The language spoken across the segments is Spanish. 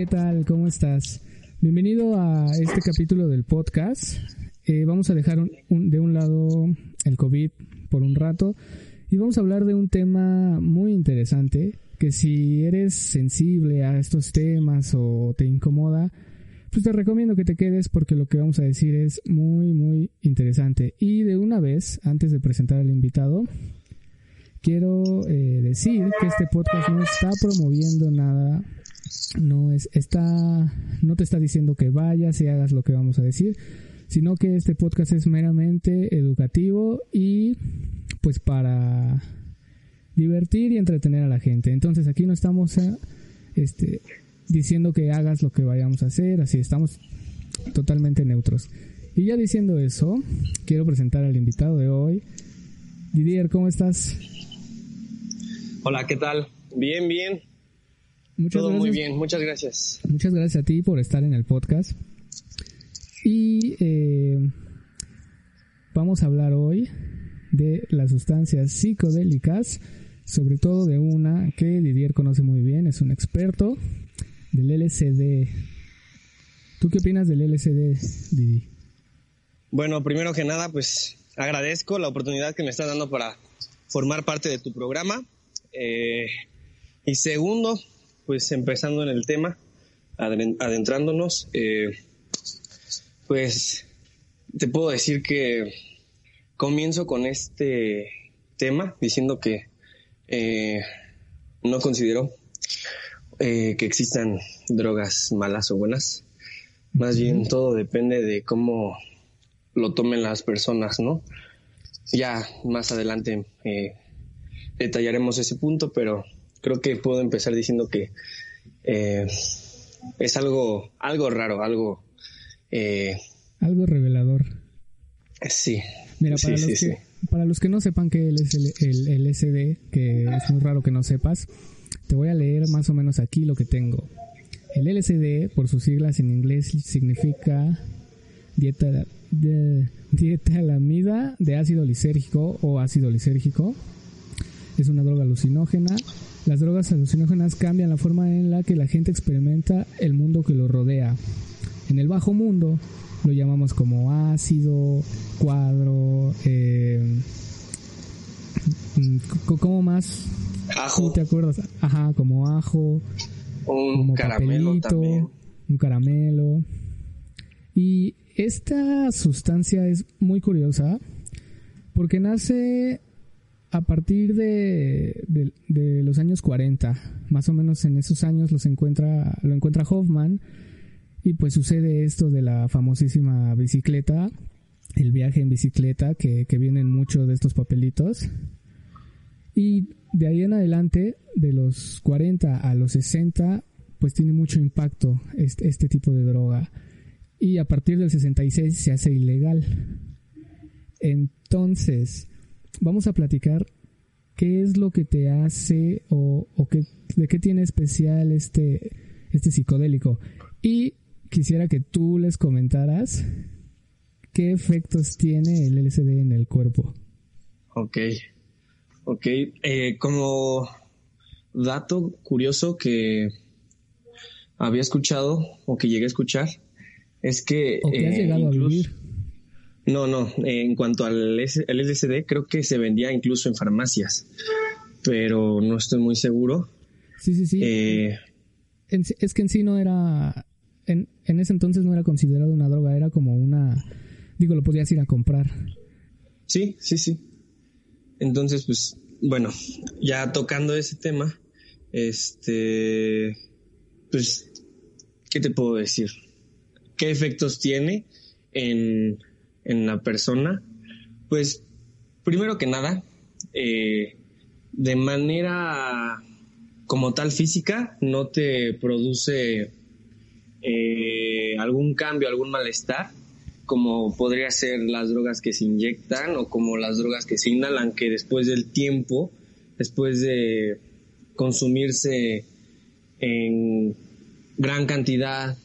¿qué tal? ¿Cómo estás? Bienvenido a este capítulo del podcast. Eh, vamos a dejar de un lado el COVID por un rato y vamos a hablar de un tema muy interesante que si eres sensible a estos temas o te incomoda, pues te recomiendo que te quedes porque lo que vamos a decir es muy, muy interesante. Y de una vez, antes de presentar al invitado, quiero eh, decir que este podcast no está promoviendo nada, no es, está, no te está diciendo que vayas y hagas lo que vamos a decir, sino que este podcast es meramente educativo y pues para divertir y entretener a la gente. Entonces aquí no estamos a, este, diciendo que hagas lo que vayamos a hacer, así estamos totalmente neutros. Y ya diciendo eso, quiero presentar al invitado de hoy. Didier, ¿cómo estás? Hola, ¿qué tal? Bien, bien. Muchas Todo muy bien, muchas gracias. Muchas gracias a ti por estar en el podcast. Y eh, vamos a hablar hoy de las sustancias psicodélicas, sobre todo de una que Didier conoce muy bien, es un experto del LSD. ¿Tú qué opinas del LSD, Didi? Bueno, primero que nada, pues agradezco la oportunidad que me estás dando para formar parte de tu programa. Eh, y segundo, pues empezando en el tema, adentrándonos, eh, pues te puedo decir que comienzo con este tema diciendo que eh, no considero que existan drogas malas o buenas. Más bien todo depende de cómo lo tomen las personas, ¿no? Ya más adelante detallaremos ese punto, pero creo que puedo empezar diciendo que eh, es algo, algo raro, algo... Eh, algo revelador. Sí. Mira, para, los que, para los que no sepan qué es el, el, LSD, que es muy raro que no sepas, te voy a leer más o menos aquí lo que tengo. El LSD, por sus siglas en inglés, significa dieta, de, dietalamida de ácido lisérgico o ácido lisérgico es una droga alucinógena. Las drogas alucinógenas cambian la forma en la que la gente experimenta el mundo que lo rodea. En el bajo mundo lo llamamos como ácido, cuadro, eh, ¿cómo más? Ajo. ¿Te acuerdas? Ajá, como ajo. Un caramelo también. Un caramelo. Y esta sustancia es muy curiosa porque nace a partir de, los años 40, más o menos en esos años los encuentra, lo encuentra Hoffman y pues sucede esto de la famosísima bicicleta, el viaje en bicicleta, que, que vienen mucho de estos papelitos. Y de ahí en adelante, de los 40 a los 60, pues tiene mucho impacto este, este tipo de droga. Y a partir del 66 se hace ilegal. Entonces, vamos a platicar qué es lo que te hace o, qué, de qué tiene especial este, este psicodélico. Y quisiera que tú les comentaras qué efectos tiene el LSD en el cuerpo. Ok, ok. Eh, como dato curioso que había escuchado o que llegué a escuchar es que... O que has eh, llegado a vivir. No, no, en cuanto al LSD, creo que se vendía incluso en farmacias, pero no estoy muy seguro. Sí, sí, sí. Eh, es que en sí no era, en, en ese entonces no era considerado una droga, era como una, digo, lo podías ir a comprar. Sí, sí, sí. Entonces, pues, bueno, ya tocando ese tema, este, pues, ¿qué te puedo decir? ¿Qué efectos tiene en en la persona, pues primero que nada, eh, de manera como tal física, no te produce eh, algún cambio, algún malestar, como podría ser las drogas que se inyectan o como las drogas que se inhalan, que después del tiempo, después de consumirse en gran cantidad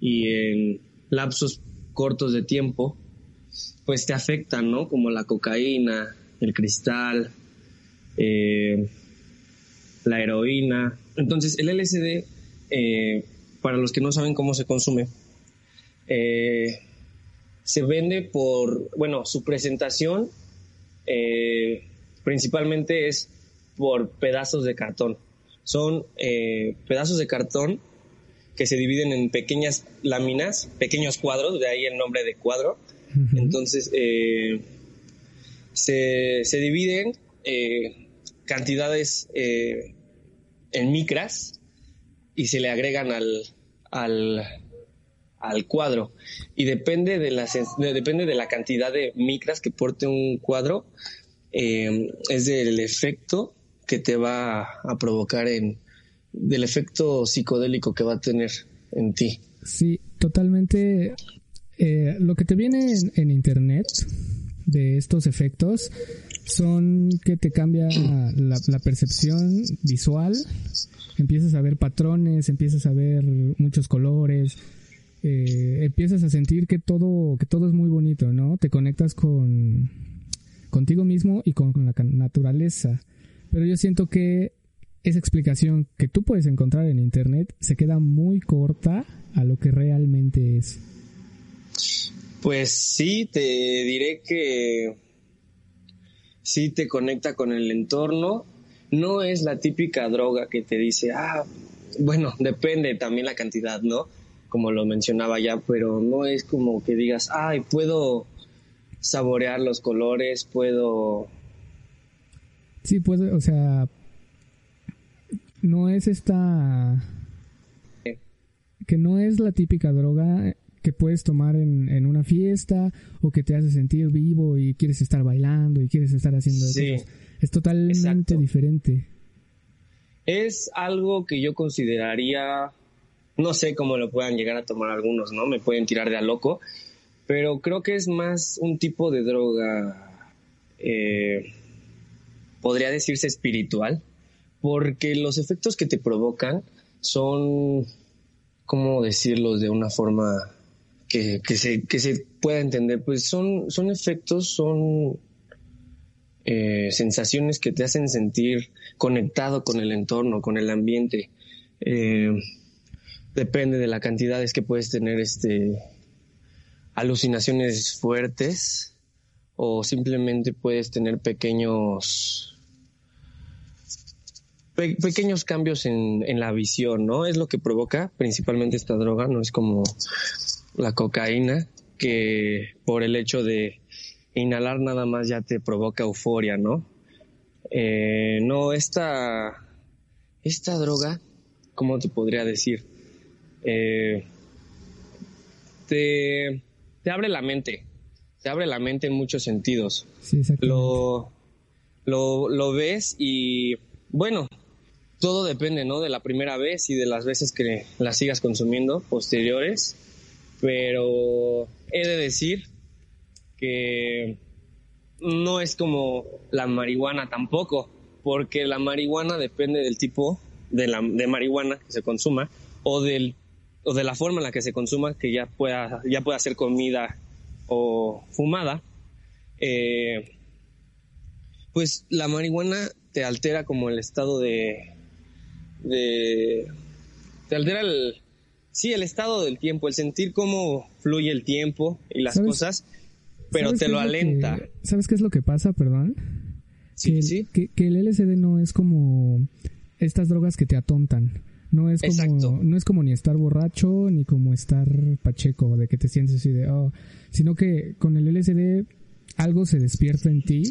y en lapsos cortos de tiempo, pues te afectan, ¿no? Como la cocaína, el cristal, eh, la heroína. Entonces el LSD, eh, para los que no saben cómo se consume, eh, se vende por, bueno, su presentación principalmente es por pedazos de cartón. Son pedazos de cartón que se dividen en pequeñas láminas, pequeños cuadros, de ahí el nombre de cuadro. Entonces, se, se, dividen cantidades en micras y se le agregan al, al, al cuadro. Y depende de, la, depende de la cantidad de micras que porte un cuadro, eh, es del efecto que te va a provocar en, del efecto psicodélico que va a tener en ti. Sí, totalmente. Eh, lo que te viene en, internet de estos efectos son que te cambia la, percepción visual, empiezas a ver patrones, empiezas a ver muchos colores, eh, empiezas a sentir que todo, que todo es muy bonito, ¿no? Te conectas con contigo mismo y con la naturaleza. Pero yo siento que esa explicación que tú puedes encontrar en internet se queda muy corta a lo que realmente es. Pues sí, te diré que sí te conecta con el entorno. No es la típica droga que te dice, ah, bueno, depende también la cantidad, ¿no? Como lo mencionaba ya, pero no es como que digas, ay, puedo saborear los colores, puedo... Sí, puedo, o sea, no es esta... Que no es la típica droga que puedes tomar en, en, una fiesta o que te hace sentir vivo y quieres estar bailando y quieres estar haciendo sí, Es totalmente diferente. Es algo que yo consideraría, no sé cómo lo puedan llegar a tomar algunos, ¿no? Me pueden tirar de a loco, pero creo que es más un tipo de droga, eh, podría decirse espiritual, porque los efectos que te provocan son, ¿cómo decirlos de una forma que, se, pueda entender, pues son, son efectos, son eh, sensaciones que te hacen sentir conectado con el entorno, con el ambiente. Eh, depende de la cantidad es que puedes tener este alucinaciones fuertes o simplemente puedes tener pequeños pequeños cambios en, en, la visión, ¿no? Es lo que provoca principalmente esta droga, no es como la cocaína, que por el hecho de inhalar nada más ya te provoca euforia, ¿no? Eh, no, esta, esta droga, ¿cómo te podría decir? Eh, te, te, abre la mente, te abre la mente en muchos sentidos. Sí, lo, lo, lo ves y, bueno, todo depende, ¿no? De la primera vez y de las veces que la sigas consumiendo posteriores pero he de decir que no es como la marihuana tampoco, porque la marihuana depende del tipo de, la, de marihuana que se consuma o, del, o de la forma en la que se consuma, que ya pueda, ya pueda ser comida o fumada. Eh, pues la marihuana te altera como el estado de, de te altera el, sí, el estado del tiempo, el sentir cómo fluye el tiempo y las cosas, pero te lo alenta. ¿Sabes qué es lo que pasa, perdón? Sí, sí. Que, el LSD no es como estas drogas que te atontan. No es como, no es como ni estar borracho, ni como estar pacheco, de que te sientes así de, oh, sino que con el LSD algo se despierta en ti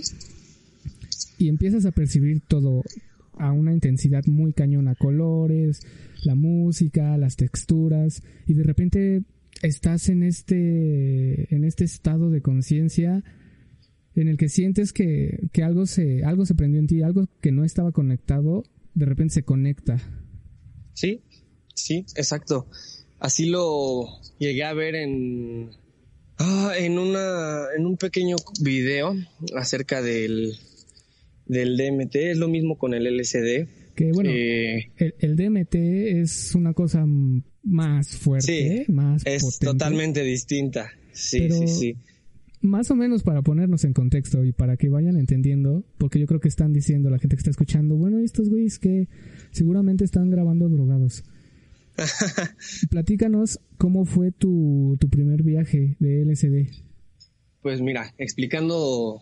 y empiezas a percibir todo a una intensidad muy cañona, colores, la música, las texturas, y de repente estás en este, en este estado de conciencia en el que sientes que, que, algo, se, algo se prendió en ti, algo que no estaba conectado, de repente se conecta. Sí, sí, exacto. Así lo llegué a ver en, ah, en, una, en un pequeño video acerca del, del DMT. Es lo mismo con el LSD que bueno, el, DMT es una cosa más fuerte, más es totalmente distinta. Sí, sí, sí. Más o menos para ponernos en contexto y para que vayan entendiendo, porque yo creo que están diciendo la gente que está escuchando, bueno, estos güeyes que seguramente están grabando drogados. Platícanos cómo fue tu, tu primer viaje de LSD. Pues mira, explicando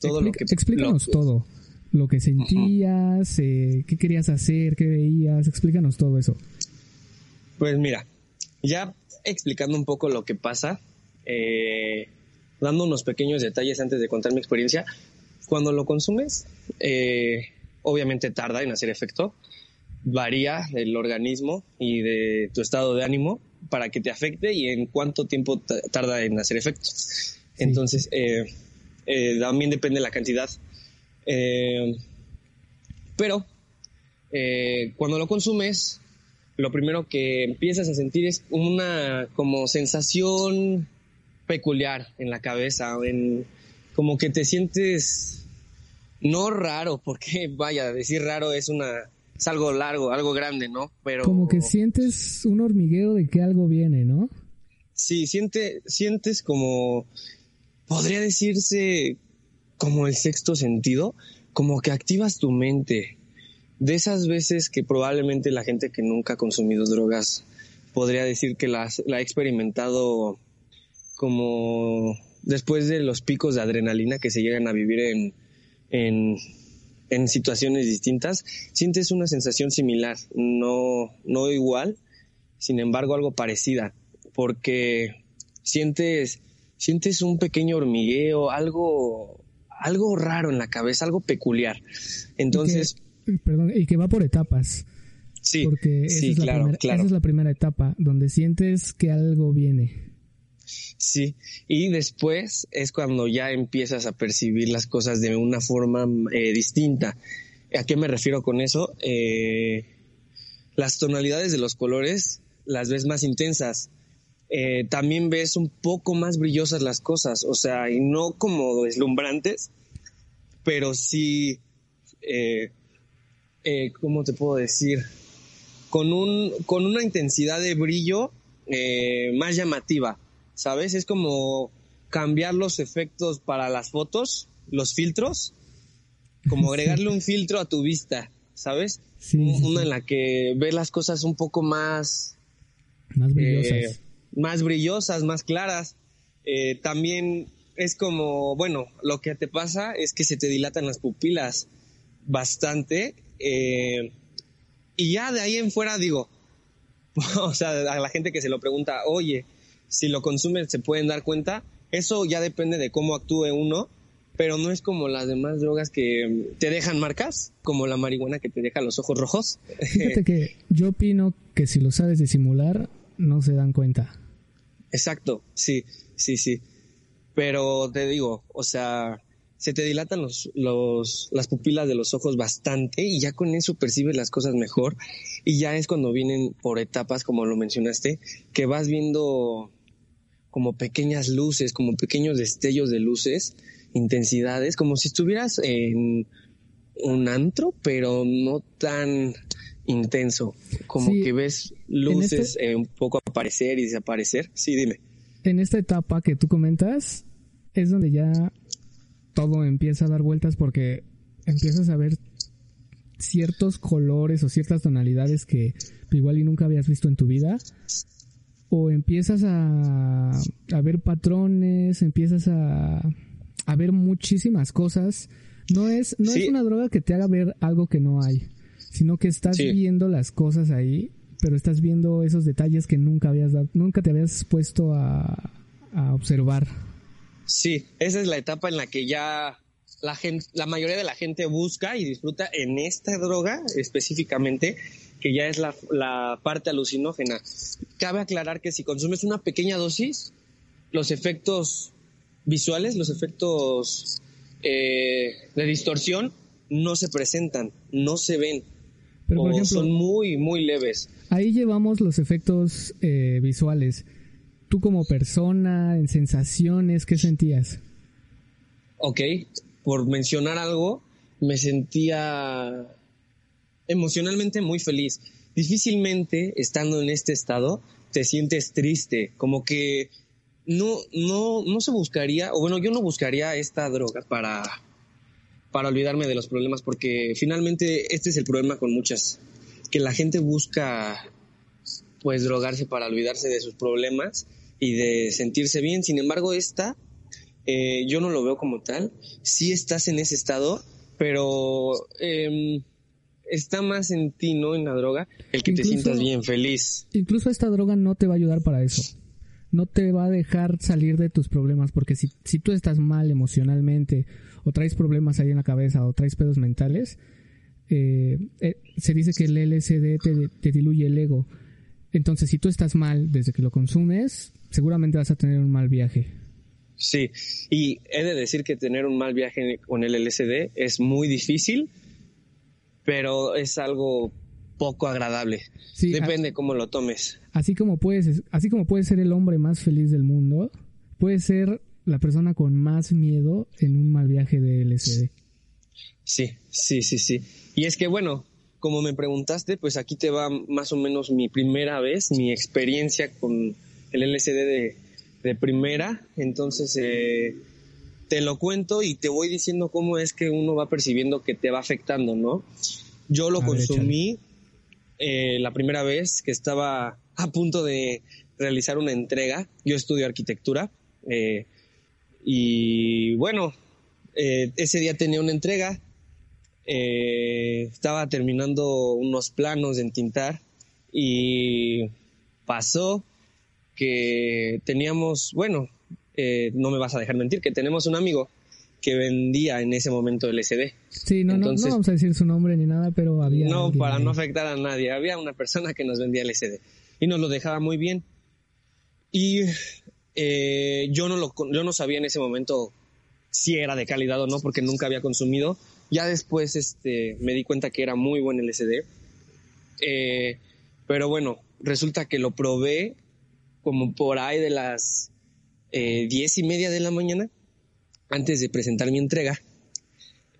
todo lo que... Explícanos todo. Lo que sentías, eh, qué querías hacer, qué veías, explícanos todo eso. Pues mira, ya explicando un poco lo que pasa, eh, dando unos pequeños detalles antes de contar mi experiencia, cuando lo consumes, eh, obviamente tarda en hacer efecto, varía del organismo y de tu estado de ánimo para que te afecte y en cuánto tiempo tarda en hacer efecto. Entonces, eh, eh, también depende de la cantidad. pero cuando lo consumes, lo primero que empiezas a sentir es una como sensación peculiar en la cabeza, en, como que te sientes no raro, porque vaya, decir raro es una es algo largo, algo grande, ¿no? Pero como que sientes un hormigueo de que algo viene, ¿no? Sí, siente, sientes como podría decirse como el sexto sentido, como que activas tu mente. De esas veces que probablemente la gente que nunca ha consumido drogas podría decir que la, ha experimentado como después de los picos de adrenalina que se llegan a vivir en, en, situaciones distintas, sientes una sensación similar, no, no igual, sin embargo algo parecida, porque sientes, sientes un pequeño hormigueo, algo, algo raro en la cabeza, algo peculiar. Entonces... perdón, y que va por etapas. Sí, porque sí, claro, claro. esa es la primera etapa, donde sientes que algo viene. Sí, y después es cuando ya empiezas a percibir las cosas de una forma eh, distinta. ¿A qué me refiero con eso? Eh, las tonalidades de los colores las ves más intensas. Eh, también ves un poco más brillosas las cosas, o sea, y no como deslumbrantes, pero sí, ¿cómo te puedo decir? Con, un, con una intensidad de brillo más llamativa ¿sabes? Es como cambiar los efectos para las fotos, los filtros, como agregarle un filtro a tu vista, ¿sabes? Sí, Una en la que ves las cosas un poco más... Más brillosas. Más brillosas, más claras. Eh, también es como, bueno, lo que te pasa es que se te dilatan las pupilas bastante. Eh, y ya de ahí en fuera digo, o sea, a la gente que se lo pregunta, oye, si lo consumen se pueden dar cuenta. Eso ya depende de cómo actúe uno, pero no es como las demás drogas que te dejan marcas, como la marihuana que te deja los ojos rojos. Fíjate que yo opino que si lo sabes disimular, no se dan cuenta. Exacto, sí, sí, sí. Pero te digo, o sea, se te dilatan los, los, las pupilas de los ojos bastante y ya con eso percibes las cosas mejor y ya es cuando vienen por etapas, como lo mencionaste, que vas viendo como pequeñas luces, como pequeños destellos de luces, intensidades, como si estuvieras en un antro, pero no tan intenso, como que ves luces este un poco aparecer y desaparecer. Sí, dime. En esta etapa que tú comentas, es donde ya todo empieza a dar vueltas porque empiezas a ver ciertos colores o ciertas tonalidades que igual y nunca habías visto en tu vida o empiezas a, a ver patrones, empiezas a, a, ver muchísimas cosas. No es, no es una droga que te haga ver algo que no hay, sino que estás viendo las cosas ahí, pero estás viendo esos detalles que nunca habías dado, nunca te habías puesto a, a observar. Sí, esa es la etapa en la que ya la gente, la mayoría de la gente busca y disfruta en esta droga específicamente que ya es la, parte alucinógena. Cabe aclarar que si consumes una pequeña dosis, los efectos visuales, los efectos eh, de distorsión no se presentan, no se ven. Pero, por ejemplo, son muy, muy leves. Ahí llevamos los efectos eh, visuales. Tú como persona, en sensaciones, ¿qué sentías? Ok, por mencionar algo, me sentía emocionalmente muy feliz. Difícilmente, estando en este estado, te sientes triste, como que no, no, no se buscaría, o bueno, yo no buscaría esta droga para, para olvidarme de los problemas, porque finalmente este es el problema con muchas, que la gente busca pues drogarse para olvidarse de sus problemas y de sentirse bien. Sin embargo, esta eh, yo no lo veo como tal. Sí estás en ese estado, pero em, está más en ti, ¿no? En la droga, el que te sientas bien, feliz. Incluso esta droga no te va a ayudar para eso. No te va a dejar salir de tus problemas, porque si, si tú estás mal emocionalmente, o traes problemas ahí en la cabeza, o traes pedos mentales, eh, eh, se dice que el LSD te, te diluye el ego. Entonces, si tú estás mal desde que lo consumes, seguramente vas a tener un mal viaje. Sí, y he de decir que tener un mal viaje con el LSD es muy difícil, pero es algo poco agradable. Depende cómo lo tomes. Así como puedes, así como puedes ser el hombre más feliz del mundo, puedes ser la persona con más miedo en un mal viaje de LSD. Sí, sí, sí, sí. Y es que bueno, como me preguntaste, pues aquí te va más o menos mi primera vez, mi experiencia con el LSD de, de primera. Entonces, eh, te lo cuento y te voy diciendo cómo es que uno va percibiendo que te va afectando, ¿no? Yo lo consumí eh, la primera vez que estaba a punto de realizar una entrega. Yo estudio arquitectura eh, y bueno, ese día tenía una entrega. estaba terminando unos planos de entintar y pasó que teníamos, bueno, eh, no me vas a dejar mentir, que tenemos un amigo que vendía en ese momento LSD. Sí, no, no, vamos a decir su nombre ni nada, pero había... No, para no afectar a nadie, había una persona que nos vendía LSD y nos lo dejaba muy bien. Y eh, yo, no lo, yo no sabía en ese momento si era de calidad o no, porque nunca había consumido. Ya después este, me di cuenta que era muy buen LSD. Eh, pero bueno, resulta que lo probé como por ahí de las eh, diez y media de la mañana, antes de presentar mi entrega.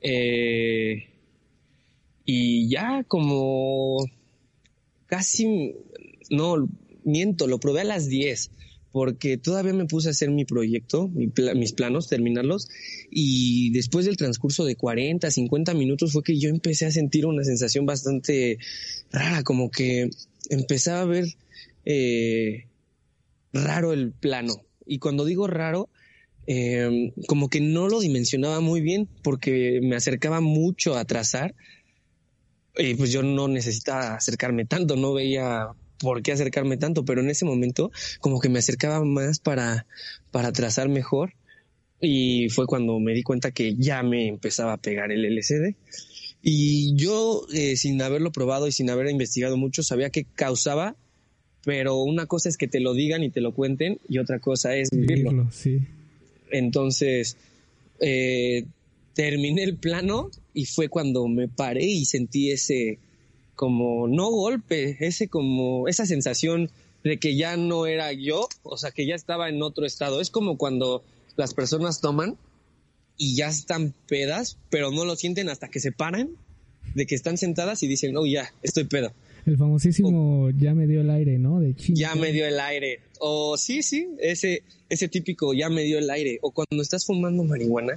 Eh, y ya como casi, no, miento, lo probé a las 10 porque todavía me puse a hacer mi proyecto, mis planos, terminarlos, y después del transcurso de 40, 50 minutos fue que yo empecé a sentir una sensación bastante rara, como que empezaba a ver eh, raro el plano. Y cuando digo raro, em, como que no lo dimensionaba muy bien porque me acercaba mucho a trazar. Y pues yo no necesitaba acercarme tanto, no veía por qué acercarme tanto, pero en ese momento como que me acercaba más para, para trazar mejor. Y fue cuando me di cuenta que ya me empezaba a pegar el LCD. Y yo, eh, sin haberlo probado y sin haber investigado mucho, sabía que causaba pero una cosa es que te lo digan y te lo cuenten y otra cosa es. Entonces, eh, terminé el plano y fue cuando me paré y sentí ese como no golpe, ese como esa sensación de que ya no era yo, o sea, que ya estaba en otro estado. Es como cuando las personas toman y ya están pedas, pero no lo sienten hasta que se paran de que están sentadas y dicen, oh, ya, estoy pedo. El famosísimo ya me dio el aire, ¿no? De Ya me dio el aire. O sí, sí, ese, ese típico ya me dio el aire. O cuando estás fumando marihuana,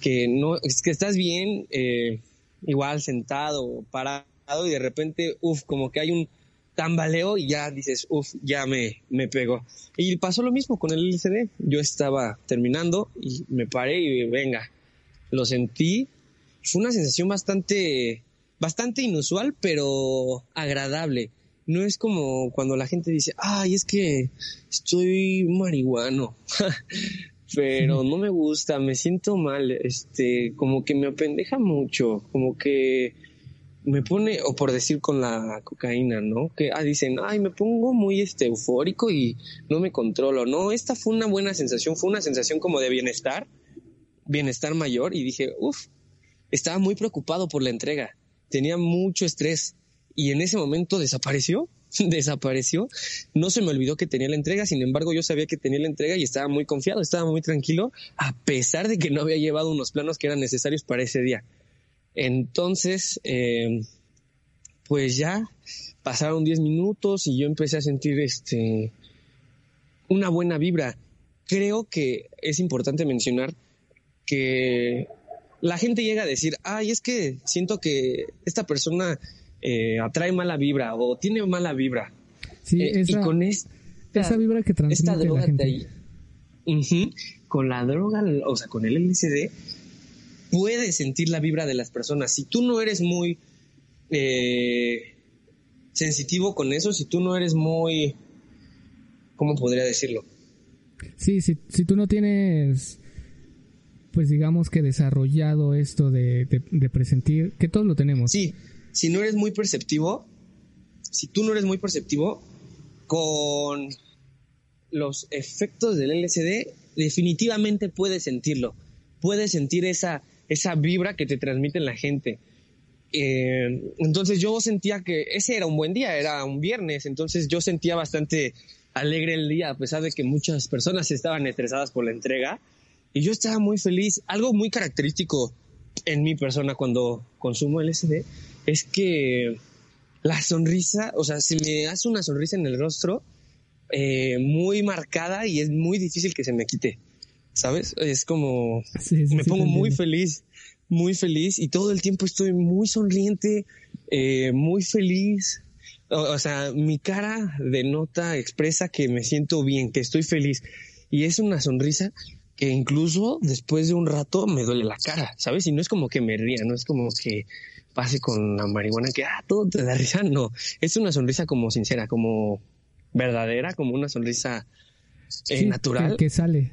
que no, es que estás bien, eh, igual sentado, parado, y de repente, uff, como que hay un tambaleo y ya dices, uff, ya me, me pegó. Y pasó lo mismo con el LCD. Yo estaba terminando y me paré y venga, lo sentí. Fue una sensación bastante bastante inusual, pero agradable. No es como cuando la gente dice, ay, es que estoy marihuano, pero no me gusta, me siento mal, este, como que me apendeja mucho, como que me pone, o por decir con la cocaína, ¿no? Que ah, dicen, ay, me pongo muy este, eufórico y no me controlo. No, esta fue una buena sensación, fue una sensación como de bienestar, bienestar mayor, y dije, uff, estaba muy preocupado por la entrega tenía mucho estrés y en ese momento desapareció, desapareció. No se me olvidó que tenía la entrega, sin embargo yo sabía que tenía la entrega y estaba muy confiado, estaba muy tranquilo, a pesar de que no había llevado unos planos que eran necesarios para ese día. Entonces, em, pues ya pasaron 10 minutos y yo empecé a sentir este una buena vibra. Creo que es importante mencionar que la gente llega a decir, ay, es que siento que esta persona eh, atrae mala vibra o tiene mala vibra. Sí, Eh, esa, y con esta, esa vibra que transmite esta droga la gente. Ujú. con la droga, o sea, con el LSD, puedes sentir la vibra de las personas. Si tú no eres muy eh, sensitivo con eso, si tú no eres muy, ¿cómo podría decirlo? Sí, si, si tú no tienes, pues digamos que desarrollado esto de, presentir, que todos lo tenemos. Sí, si no eres muy perceptivo, si tú no eres muy perceptivo, con los efectos del LSD, definitivamente puedes sentirlo. Puedes sentir esa, esa vibra que te transmite la gente. Eh, entonces yo sentía que ese era un buen día, era un viernes, entonces yo sentía bastante alegre el día, a pesar de que muchas personas estaban estresadas por la entrega, y yo estaba muy feliz. Algo muy característico en mi persona cuando consumo LSD es que la sonrisa, o sea, se me hace una sonrisa en el rostro eh, muy marcada y es muy difícil que se me quite, ¿sabes? Es como Sí, sí, me sí, pongo muy feliz, muy feliz y todo el tiempo estoy muy sonriente, eh, muy feliz. O, o sea, mi cara denota, expresa que me siento bien, que estoy feliz. Y es una sonrisa que incluso después de un rato me duele la cara, ¿sabes? Y no es como que me ría, no es como que pase con la marihuana que, ah, todo te da risa, no. Es una sonrisa como sincera, como verdadera, como una sonrisa eh, Sí, natural. Que, que sale.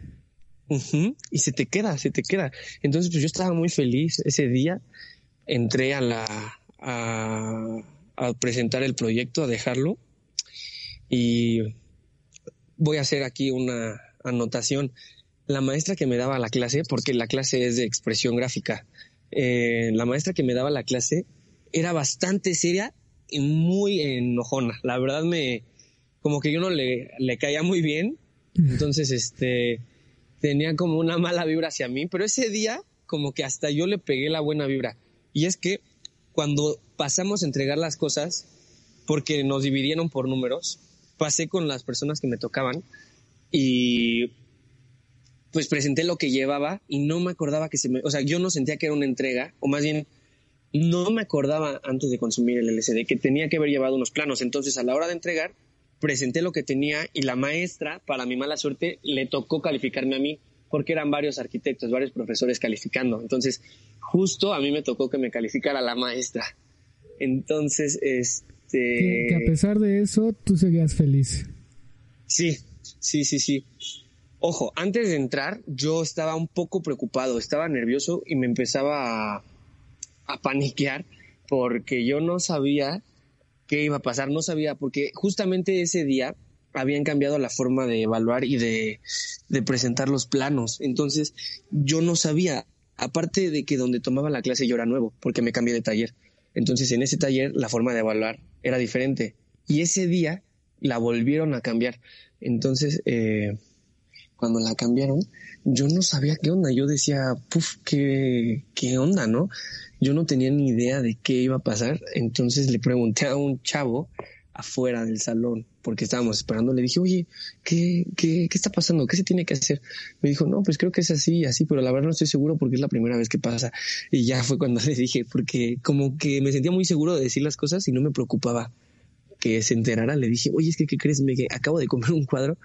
Y se te queda, se te queda. Entonces, pues yo estaba muy feliz ese día. Entré a la a, a presentar el proyecto, a dejarlo. Y voy a hacer aquí una anotación. La maestra que me daba la clase, porque la clase es de expresión gráfica, eh, la maestra que me daba la clase era bastante seria y muy enojona. La verdad me, como que yo no le, le caía muy bien. Entonces, este, tenía como una mala vibra hacia mí, pero ese día como que hasta yo le pegué la buena vibra. Y es que cuando pasamos a entregar las cosas, porque nos dividieron por números, pasé con las personas que me tocaban y pues presenté lo que llevaba y no me acordaba que se me, o sea, yo no sentía que era una entrega, o más bien no me acordaba antes de consumir el LSD que tenía que haber llevado unos planos. Entonces, a la hora de entregar, presenté lo que tenía y la maestra, para mi mala suerte, le tocó calificarme a mí porque eran varios arquitectos, varios profesores calificando. Entonces, justo a mí me tocó que me calificara la maestra. Entonces, este... Que, que a pesar de eso, tú seguías feliz. Sí, sí, sí, sí. Ojo, antes de entrar yo estaba un poco preocupado, estaba nervioso y me empezaba a, a paniquear porque yo no sabía qué iba a pasar, no sabía, porque justamente ese día habían cambiado la forma de evaluar y de, de presentar los planos. Entonces yo no sabía, aparte de que donde tomaba la clase yo era nuevo, porque me cambié de taller. Entonces en ese taller la forma de evaluar era diferente. Y ese día la volvieron a cambiar. Entonces, eh, cuando la cambiaron, yo no sabía qué onda. Yo decía, puf, qué, qué onda, ¿no? Yo no tenía ni idea de qué iba a pasar. Entonces le pregunté a un chavo afuera del salón, porque estábamos esperando, le dije, oye, ¿qué, qué, qué está pasando? ¿Qué se tiene que hacer? Me dijo, no, pues creo que es así así, pero la verdad no estoy seguro porque es la primera vez que pasa. Y ya fue cuando le dije, porque como que me sentía muy seguro de decir las cosas y no me preocupaba que se enterara. Le dije, oye, es que, ¿qué crees? Me acabo de comer un cuadro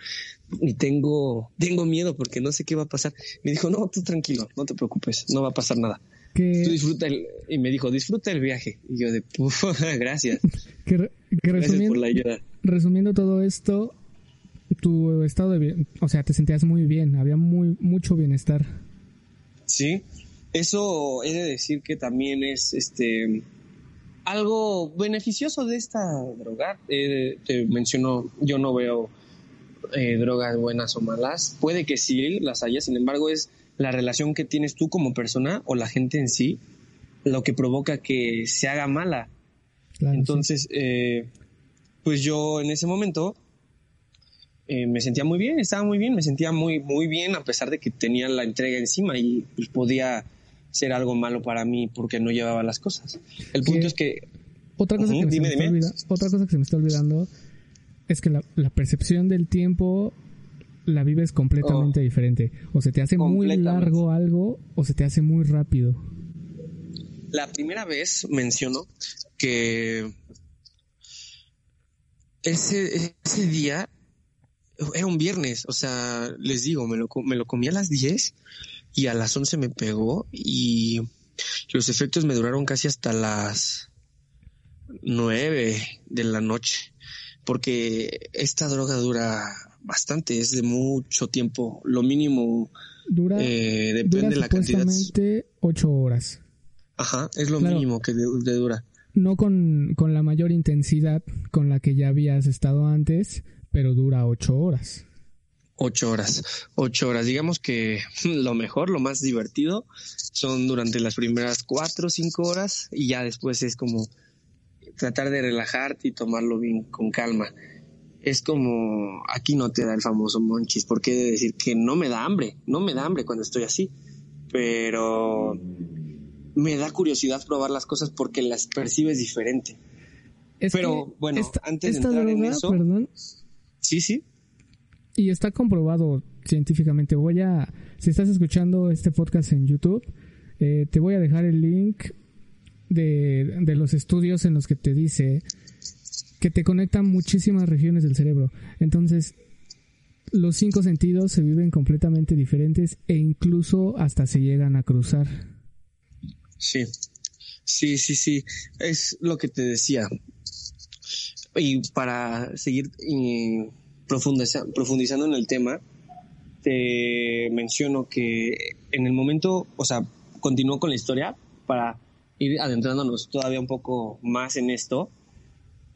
y tengo, tengo miedo porque no sé qué va a pasar. Me dijo, no, tú tranquilo, no te preocupes, no va a pasar nada. Que, Tú disfruta el, y me dijo, disfruta el viaje. Y yo de, "Puf, gracias. que, re- que Gracias resumiendo, por la ayuda. resumiendo todo esto, tu estado de bien, o sea, te sentías muy bien, había muy mucho bienestar. Sí, eso he de decir que también es este algo beneficioso de esta droga. Eh, te menciono, yo no veo eh, drogas buenas o malas. Puede que sí las haya, sin embargo, es la relación que tienes tú como persona o la gente en sí lo que provoca que se haga mala. Claro, sí. Entonces, eh, pues yo en ese momento eh, me sentía muy bien, estaba muy bien, me sentía muy, muy bien a pesar de que tenía la entrega encima y pues, podía ser algo malo para mí porque no llevaba las cosas. El punto es que Otra cosa, que dime, se me está dime. olvida- otra cosa que se me está olvidando es que la, la percepción del tiempo la vives completamente diferente. O se te hace muy Oh. Largo algo o se te hace muy rápido. la primera vez menciono que ese, ese día era un viernes, o sea, les digo, me lo, me lo comí a las 10 y a las 11 me pegó y los efectos me duraron casi hasta las 9 de la noche, porque esta droga dura bastante, es de mucho tiempo, lo mínimo dura, eh, depende de la cantidad. 8 horas. Ajá, es lo mínimo que de, dura. No con, con la mayor intensidad con la que ya habías estado antes, pero dura ocho horas. Ocho horas, ocho horas. Digamos que lo mejor, lo más divertido son durante las primeras cuatro o cinco horas y ya después es como tratar de relajarte y tomarlo bien con calma. Es como aquí no te da el famoso monchis, porque he de decir que no me da hambre, no me da hambre cuando estoy así, pero me da curiosidad probar las cosas porque las percibes diferente. pero bueno, antes de entrar en eso, perdón, Sí, sí. Y está comprobado científicamente. Voy a, si estás escuchando este podcast en YouTube, eh, te voy a dejar el link de, de los estudios en los que te dice que te conectan muchísimas regiones del cerebro. Entonces, los cinco sentidos se viven completamente diferentes e incluso hasta se llegan a cruzar. Sí, sí, sí, sí. Es lo que te decía. Y para seguir profundizando en el tema, te menciono que en el momento, o sea, continúo con la historia para ir adentrándonos todavía un poco más en esto.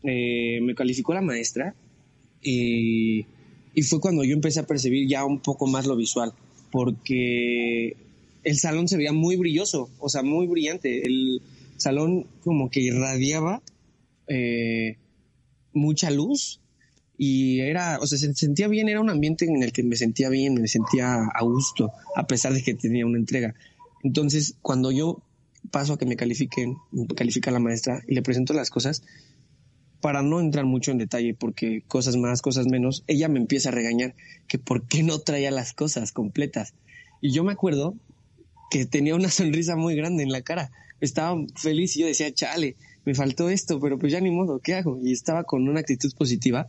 Eh, me calificó la maestra y, y fue cuando yo empecé a percibir ya un poco más lo visual, porque el salón se veía muy brilloso, o sea, muy brillante. El salón como que irradiaba eh, mucha luz y era, o sea, se sentía bien, era un ambiente en el que me sentía bien, me sentía a gusto, a pesar de que tenía una entrega. Entonces, cuando yo paso a que me califiquen, me califica la maestra y le presento las cosas, para no entrar mucho en detalle, porque cosas más, cosas menos, ella me empieza a regañar que por qué no traía las cosas completas. Y yo me acuerdo que tenía una sonrisa muy grande en la cara, estaba feliz y yo decía, chale, me faltó esto, pero pues ya ni modo, ¿qué hago? Y estaba con una actitud positiva,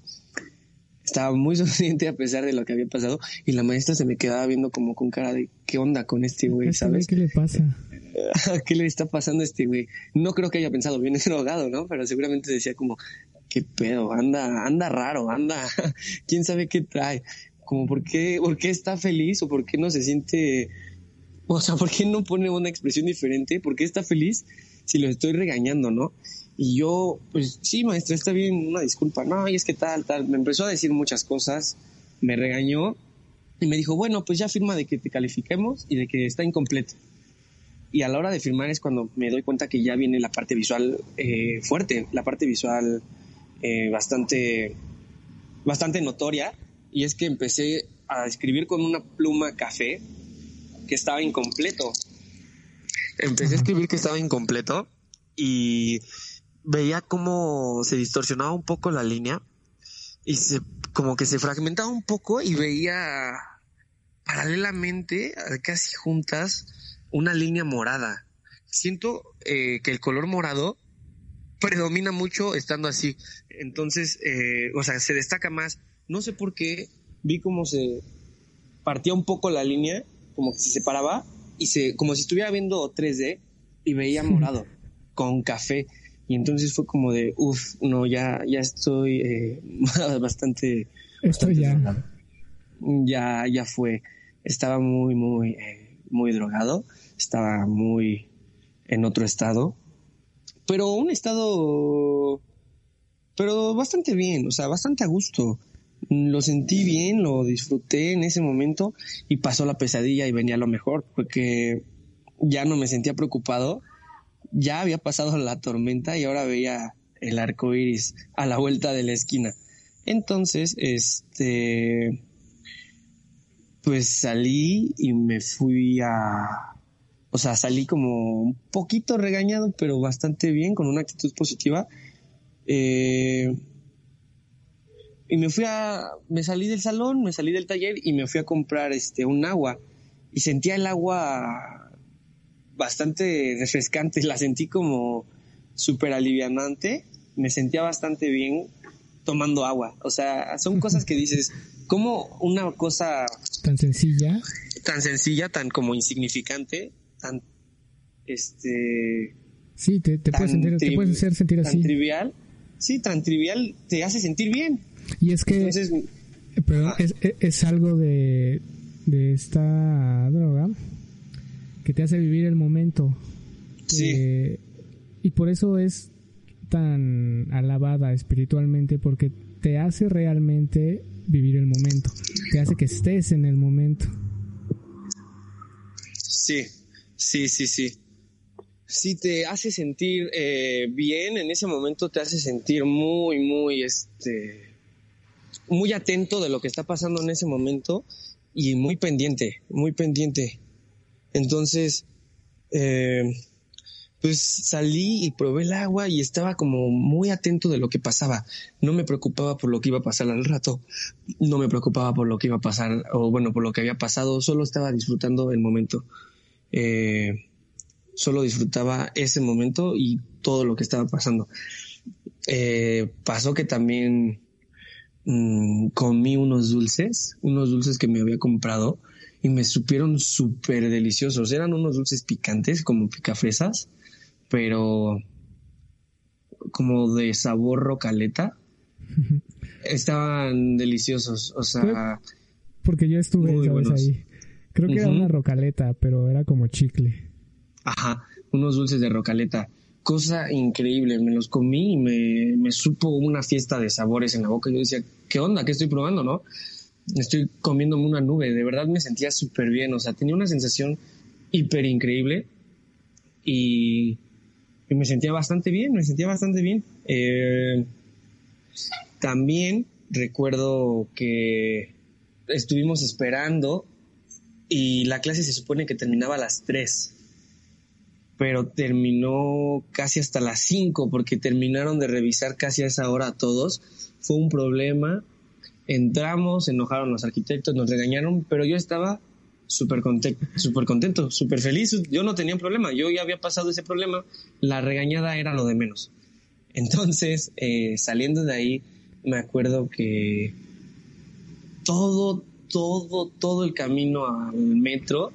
estaba muy sonriente a pesar de lo que había pasado y la maestra se me quedaba viendo como con cara de, ¿qué onda con este güey, sabes? ¿Qué le pasa? ¿Qué le está pasando a este güey? No creo que haya pensado, bien drogado, ¿no? Pero seguramente decía como, ¿qué pedo? Anda, anda raro, anda, quién sabe qué trae. Como, ¿por qué, ¿por qué está feliz o por qué no se siente o sea, ¿por qué no pone una expresión diferente? ¿Por qué está feliz si lo estoy regañando, no? Y yo, pues sí, maestra, está bien, una disculpa. No, y es que tal, tal. Me empezó a decir muchas cosas, me regañó y me dijo, bueno, pues ya firma de que te califiquemos y de que está incompleto. Y a la hora de firmar es cuando me doy cuenta que ya viene la parte visual eh, fuerte, la parte visual eh, bastante, bastante notoria. Y es que empecé a escribir con una pluma café que estaba incompleto. Empecé a escribir que estaba incompleto y veía cómo se distorsionaba un poco la línea y se como que se fragmentaba un poco y veía paralelamente, casi juntas, una línea morada. Siento eh, que el color morado predomina mucho estando así. Entonces, eh, o sea, se destaca más. No sé por qué vi cómo se partía un poco la línea como que se separaba y se, como si estuviera viendo 3D y veía morado con café. Y entonces fue como de, uff, no, ya, ya estoy eh, bastante... Esto ya. Ya, ya fue. Estaba muy, muy, eh, muy drogado. Estaba muy en otro estado. Pero un estado... Pero bastante bien, o sea, bastante a gusto lo sentí bien, lo disfruté en ese momento y pasó la pesadilla y venía lo mejor, porque ya no me sentía preocupado, ya había pasado la tormenta y ahora veía el arco iris a la vuelta de la esquina. Entonces, este, pues salí y me fui a, o sea, salí como un poquito regañado, pero bastante bien, con una actitud positiva. Eh, y me fui a, me salí del salón, me salí del taller y me fui a comprar este, un agua. Y sentía el agua bastante refrescante, la sentí como súper alivianante, me sentía bastante bien tomando agua. O sea, son cosas que dices, ¿cómo una cosa tan sencilla, tan sencilla, tan como insignificante, tan este Sí, te, te puedes, sentir, te puedes hacer sentir así. Tan trivial, sí, tan trivial, te hace sentir bien. Y es que pero es, es, algo de, de esta droga que te hace vivir el momento. Sí. Eh, y por eso es tan alabada espiritualmente, porque te hace realmente vivir el momento. Te hace que estés en el momento. Sí, sí, sí, sí. Sí, te hace sentir eh, bien en ese momento, te hace sentir muy, muy, este, muy atento de lo que está pasando en ese momento y muy pendiente, muy pendiente. Entonces, eh, pues salí y probé el agua y estaba como muy atento de lo que pasaba. No me preocupaba por lo que iba a pasar al rato, no me preocupaba por lo que iba a pasar o bueno, por lo que había pasado, solo estaba disfrutando el momento. Eh, solo disfrutaba ese momento y todo lo que estaba pasando. Eh, pasó que también Mm, comí unos dulces, unos dulces que me había comprado y me supieron súper deliciosos. Eran unos dulces picantes, como picafresas, pero como de sabor rocaleta. Estaban deliciosos, o sea... Porque yo estuve ahí. Creo que era una rocaleta, pero era como chicle. Ajá, unos dulces de rocaleta cosa increíble. Me los comí y me, me supo una fiesta de sabores en la boca. Yo decía, ¿qué onda? ¿Qué estoy probando, no? Estoy comiéndome una nube. De verdad me sentía súper bien. O sea, tenía una sensación hiper increíble y, me sentía bastante bien. Me sentía bastante bien. Eh, también recuerdo que estuvimos esperando y la clase se supone que terminaba a las 3 pero terminó casi hasta las 5 porque terminaron de revisar casi a esa hora a todos. Fue un problema. Entramos, enojaron los arquitectos, nos regañaron, pero yo estaba súper contento, súper feliz. Yo no tenía problema, yo ya había pasado ese problema. La regañada era lo de menos. Entonces, eh, saliendo de ahí, me acuerdo que todo, todo, todo el camino al metro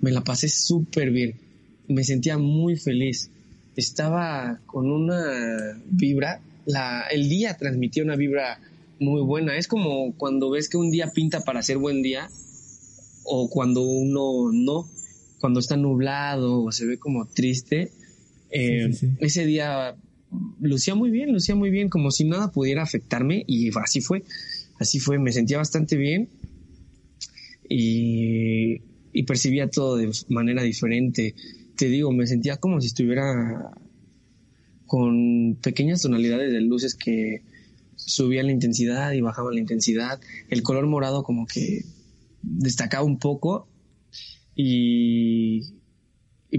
me la pasé súper bien me sentía muy feliz. Estaba con una vibra, la, el día transmitía una vibra muy buena. Es como cuando ves que un día pinta para ser buen día o cuando uno no, cuando está nublado o se ve como triste. Eh, ese día lucía muy bien, lucía muy bien, como si nada pudiera afectarme y así fue, así fue, me sentía bastante bien y, y percibía todo de manera diferente te digo, me sentía como si estuviera con pequeñas tonalidades de luces que subían la intensidad y bajaban la intensidad. El color morado como que destacaba un poco y,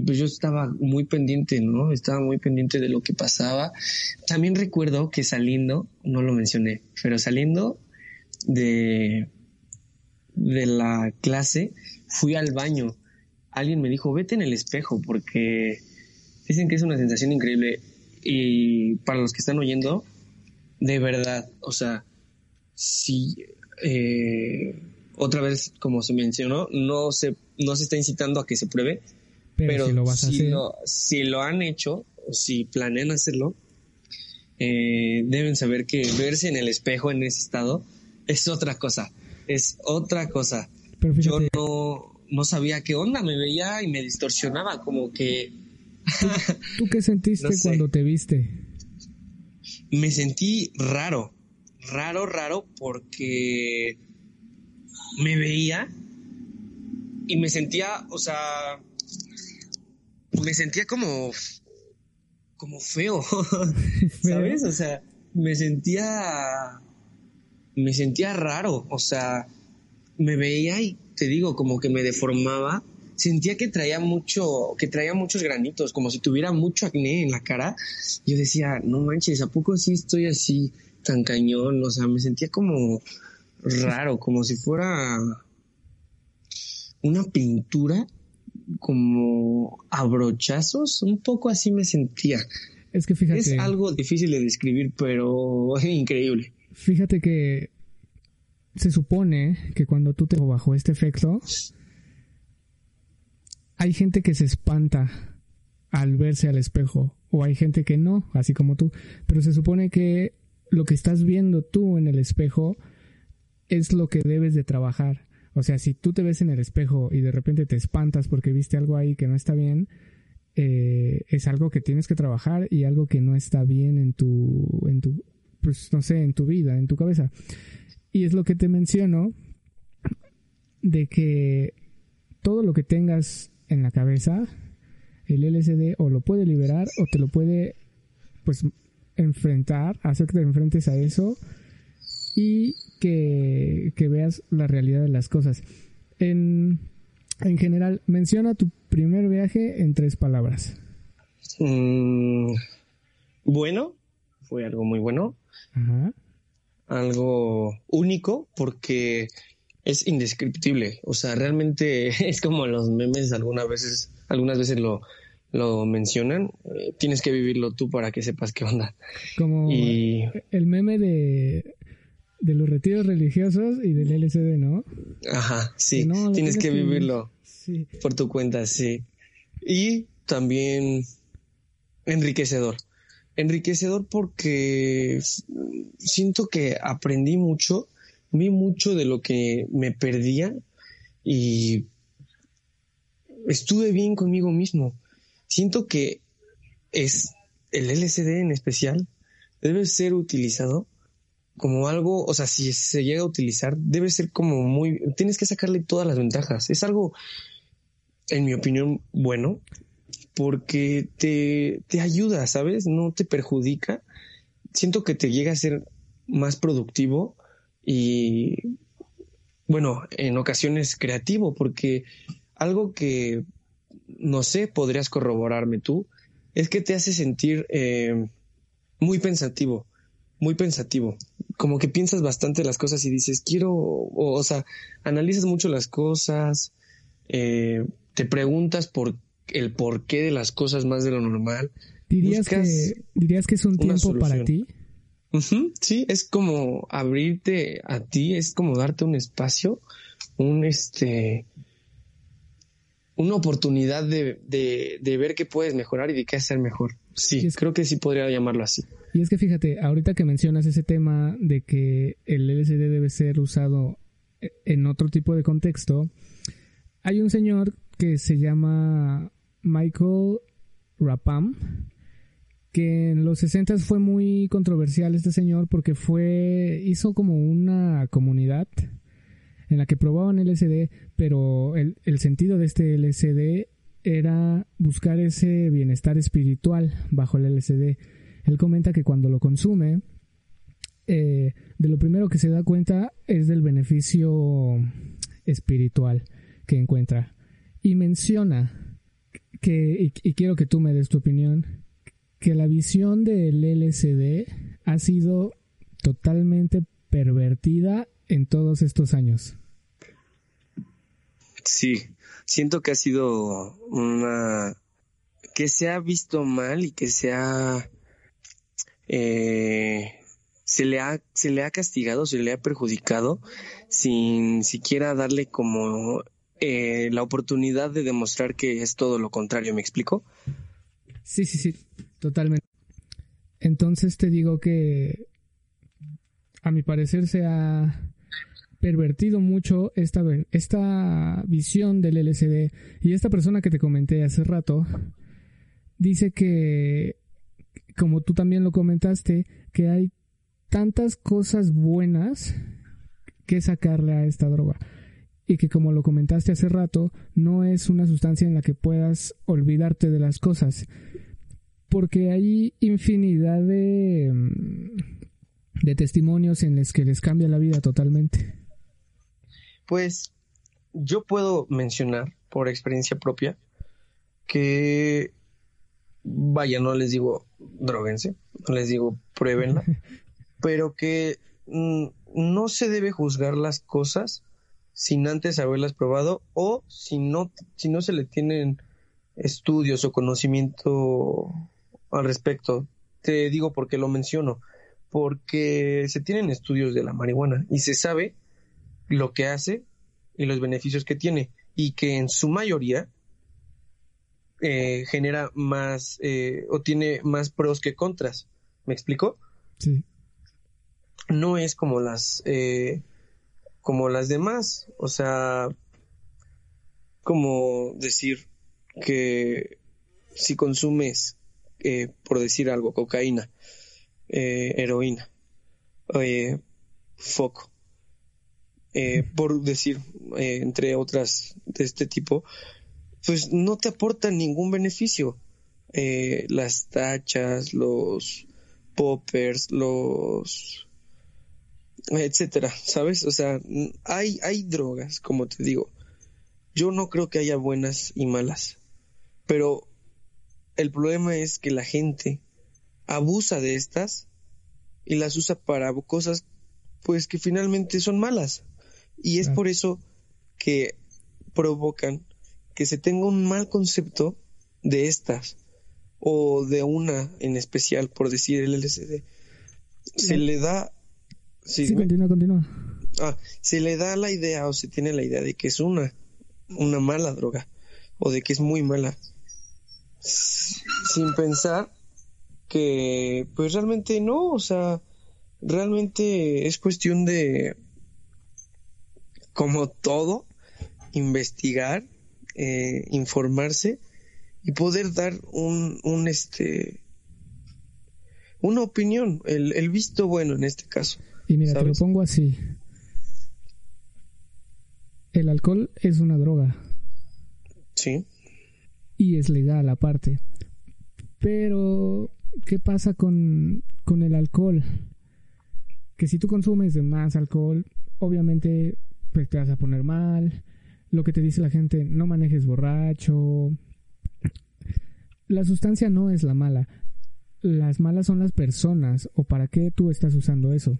pues yo estaba muy pendiente, ¿no? Estaba muy pendiente de lo que pasaba. También recuerdo que saliendo, no lo mencioné, pero saliendo de, de la clase, fui al baño alguien me dijo, vete en el espejo, porque dicen que es una sensación increíble. Y para los que están oyendo, de verdad, o sea, si eh, otra vez, como se mencionó, no se, no se está incitando a que se pruebe, pero, si, lo, si, lo, han hecho o si planean hacerlo, eh, deben saber que verse en el espejo en ese estado es otra cosa, es otra cosa. Yo no, no sabía qué onda, me veía y me distorsionaba, como que... ¿Tú, qué sentiste cuando te viste? Me sentí raro, raro, raro, porque me veía y me sentía, o sea, me sentía como, como feo, ¿sabes? O sea, me sentía, me sentía raro, o sea, me veía y te digo, como que me deformaba, sentía que traía mucho, que traía muchos granitos, como si tuviera mucho acné en la cara. Yo decía, no manches, ¿a poco sí estoy así tan cañón? O sea, me sentía como raro, como si fuera una pintura como a brochazos, un poco así me sentía. Es que fíjate. Es algo difícil de describir, pero increíble. Fíjate que se supone que cuando tú te bajo este efecto, hay gente que se espanta al verse al espejo o hay gente que no, así como tú, pero se supone que lo que estás viendo tú en el espejo es lo que debes de trabajar. O sea, si tú te ves en el espejo y de repente te espantas porque viste algo ahí que no está bien, eh, es algo que tienes que trabajar y algo que no está bien en tu, en tu, pues no sé, en tu vida, en tu cabeza. Y es lo que te menciono de que todo lo que tengas en la cabeza, el LSD o lo puede liberar o te lo puede, pues, enfrentar, hacer que te enfrentes a eso y que, veas la realidad de las cosas. En, en general, menciona tu primer viaje en tres palabras. Mm, bueno, fue algo muy bueno. Algo único porque es indescriptible. O sea, realmente es como los memes algunas veces, algunas veces lo, lo mencionan. Eh, tienes que vivirlo tú para que sepas qué onda. Como el meme de, de los retiros religiosos y del LCD, ¿no? Ajá, sí. tienes, que, vivirlo por tu cuenta, sí. Y también enriquecedor. Enriquecedor porque siento que aprendí mucho vi mucho de lo que me perdía y estuve bien conmigo mismo. Siento que es el LCD en especial debe ser utilizado como algo, o sea, si se llega a utilizar, debe ser como muy, tienes que sacarle todas las ventajas. Es algo, en mi opinión, bueno, porque te, te ayuda, ¿sabes? No te perjudica. Siento que te llega a ser más productivo y bueno, en ocasiones creativo, porque algo que, no sé, podrías corroborarme tú, es que te hace sentir eh, muy pensativo, muy pensativo, como que piensas bastante las cosas y dices, quiero, o, sea, analizas mucho las cosas, eh, te preguntas por el porqué de las cosas más de lo normal. ¿Dirías, que, ¿dirías que es un tiempo para ti? Sí, es como abrirte a ti, es como darte un espacio, un este, una oportunidad de, de, ver qué puedes mejorar y de qué hacer mejor. Sí, creo que sí podría llamarlo así. Y es que fíjate, ahorita que mencionas ese tema de que el LSD debe ser usado en otro tipo de contexto, hay un señor que se llama Michael Rapam, que en los 60 fue muy controversial este señor porque fue hizo como una comunidad en la que probaban LSD, pero el, sentido de este LSD era buscar ese bienestar espiritual bajo el LSD. Él comenta que cuando lo consume, eh, de lo primero que se da cuenta es del beneficio espiritual que encuentra. Y menciona que, y quiero que tú me des tu opinión, que la visión del LCD ha sido totalmente pervertida en todos estos años. Sí, siento que ha sido una que se ha visto mal y que se ha eh, se le ha se le ha castigado, se le ha perjudicado sin siquiera darle como eh, la oportunidad de demostrar que es todo lo contrario. ¿Me explico? Sí, sí, sí. Totalmente. Entonces te digo que a mi parecer se ha pervertido mucho esta, esta visión del LCD. Y esta persona que te comenté hace rato dice que, como tú también lo comentaste, que hay tantas cosas buenas que sacarle a esta droga. Y que como lo comentaste hace rato, no es una sustancia en la que puedas olvidarte de las cosas, porque hay infinidad de, mm, de testimonios en los que les cambia la vida totalmente. Pues yo puedo mencionar por experiencia propia que, vaya, no les digo droguense, no les digo pruébenla, pero que mm, no se debe juzgar las cosas sin antes haberlas probado o si no, si no se le tienen estudios o conocimiento al respecto. Te digo porque lo menciono, porque se tienen estudios de la marihuana y se sabe lo que hace y los beneficios que tiene y que en su mayoría eh, genera más eh, o tiene más pros que contras. ¿Me explico? Sí. No es como las eh, como las demás, o sea, como decir que si consumes, por decir algo, cocaína, heroína, foco, por decir, entre otras de este tipo, pues no te aportan ningún beneficio. Eh, las tachas, los poppers, los etcétera, ¿sabes? O sea, hay, hay drogas, como te digo. Yo no creo que haya buenas y malas, pero el problema es que la gente abusa de estas y las usa para cosas pues que finalmente son malas. Y es por eso que provocan que se tenga un mal concepto de estas o de una en especial, por decir el LSD. Se le da... Sí, continúa, continúa. Ah, se le da la idea o se tiene la idea de que es una, una mala droga o de que es muy mala. Sin pensar que pues realmente no, o sea, realmente es cuestión de como todo investigar eh, informarse y poder dar un, un este una opinión, el, el, visto bueno en este caso. Y mira, te lo pongo así. El alcohol es una droga. Sí. Y es legal aparte. Pero, ¿qué pasa con, con el alcohol? Que si tú consumes de más alcohol, obviamente pues, te vas a poner mal, lo que te dice la gente, no manejes borracho. La sustancia no es la mala. Las malas son las personas o para qué tú estás usando eso.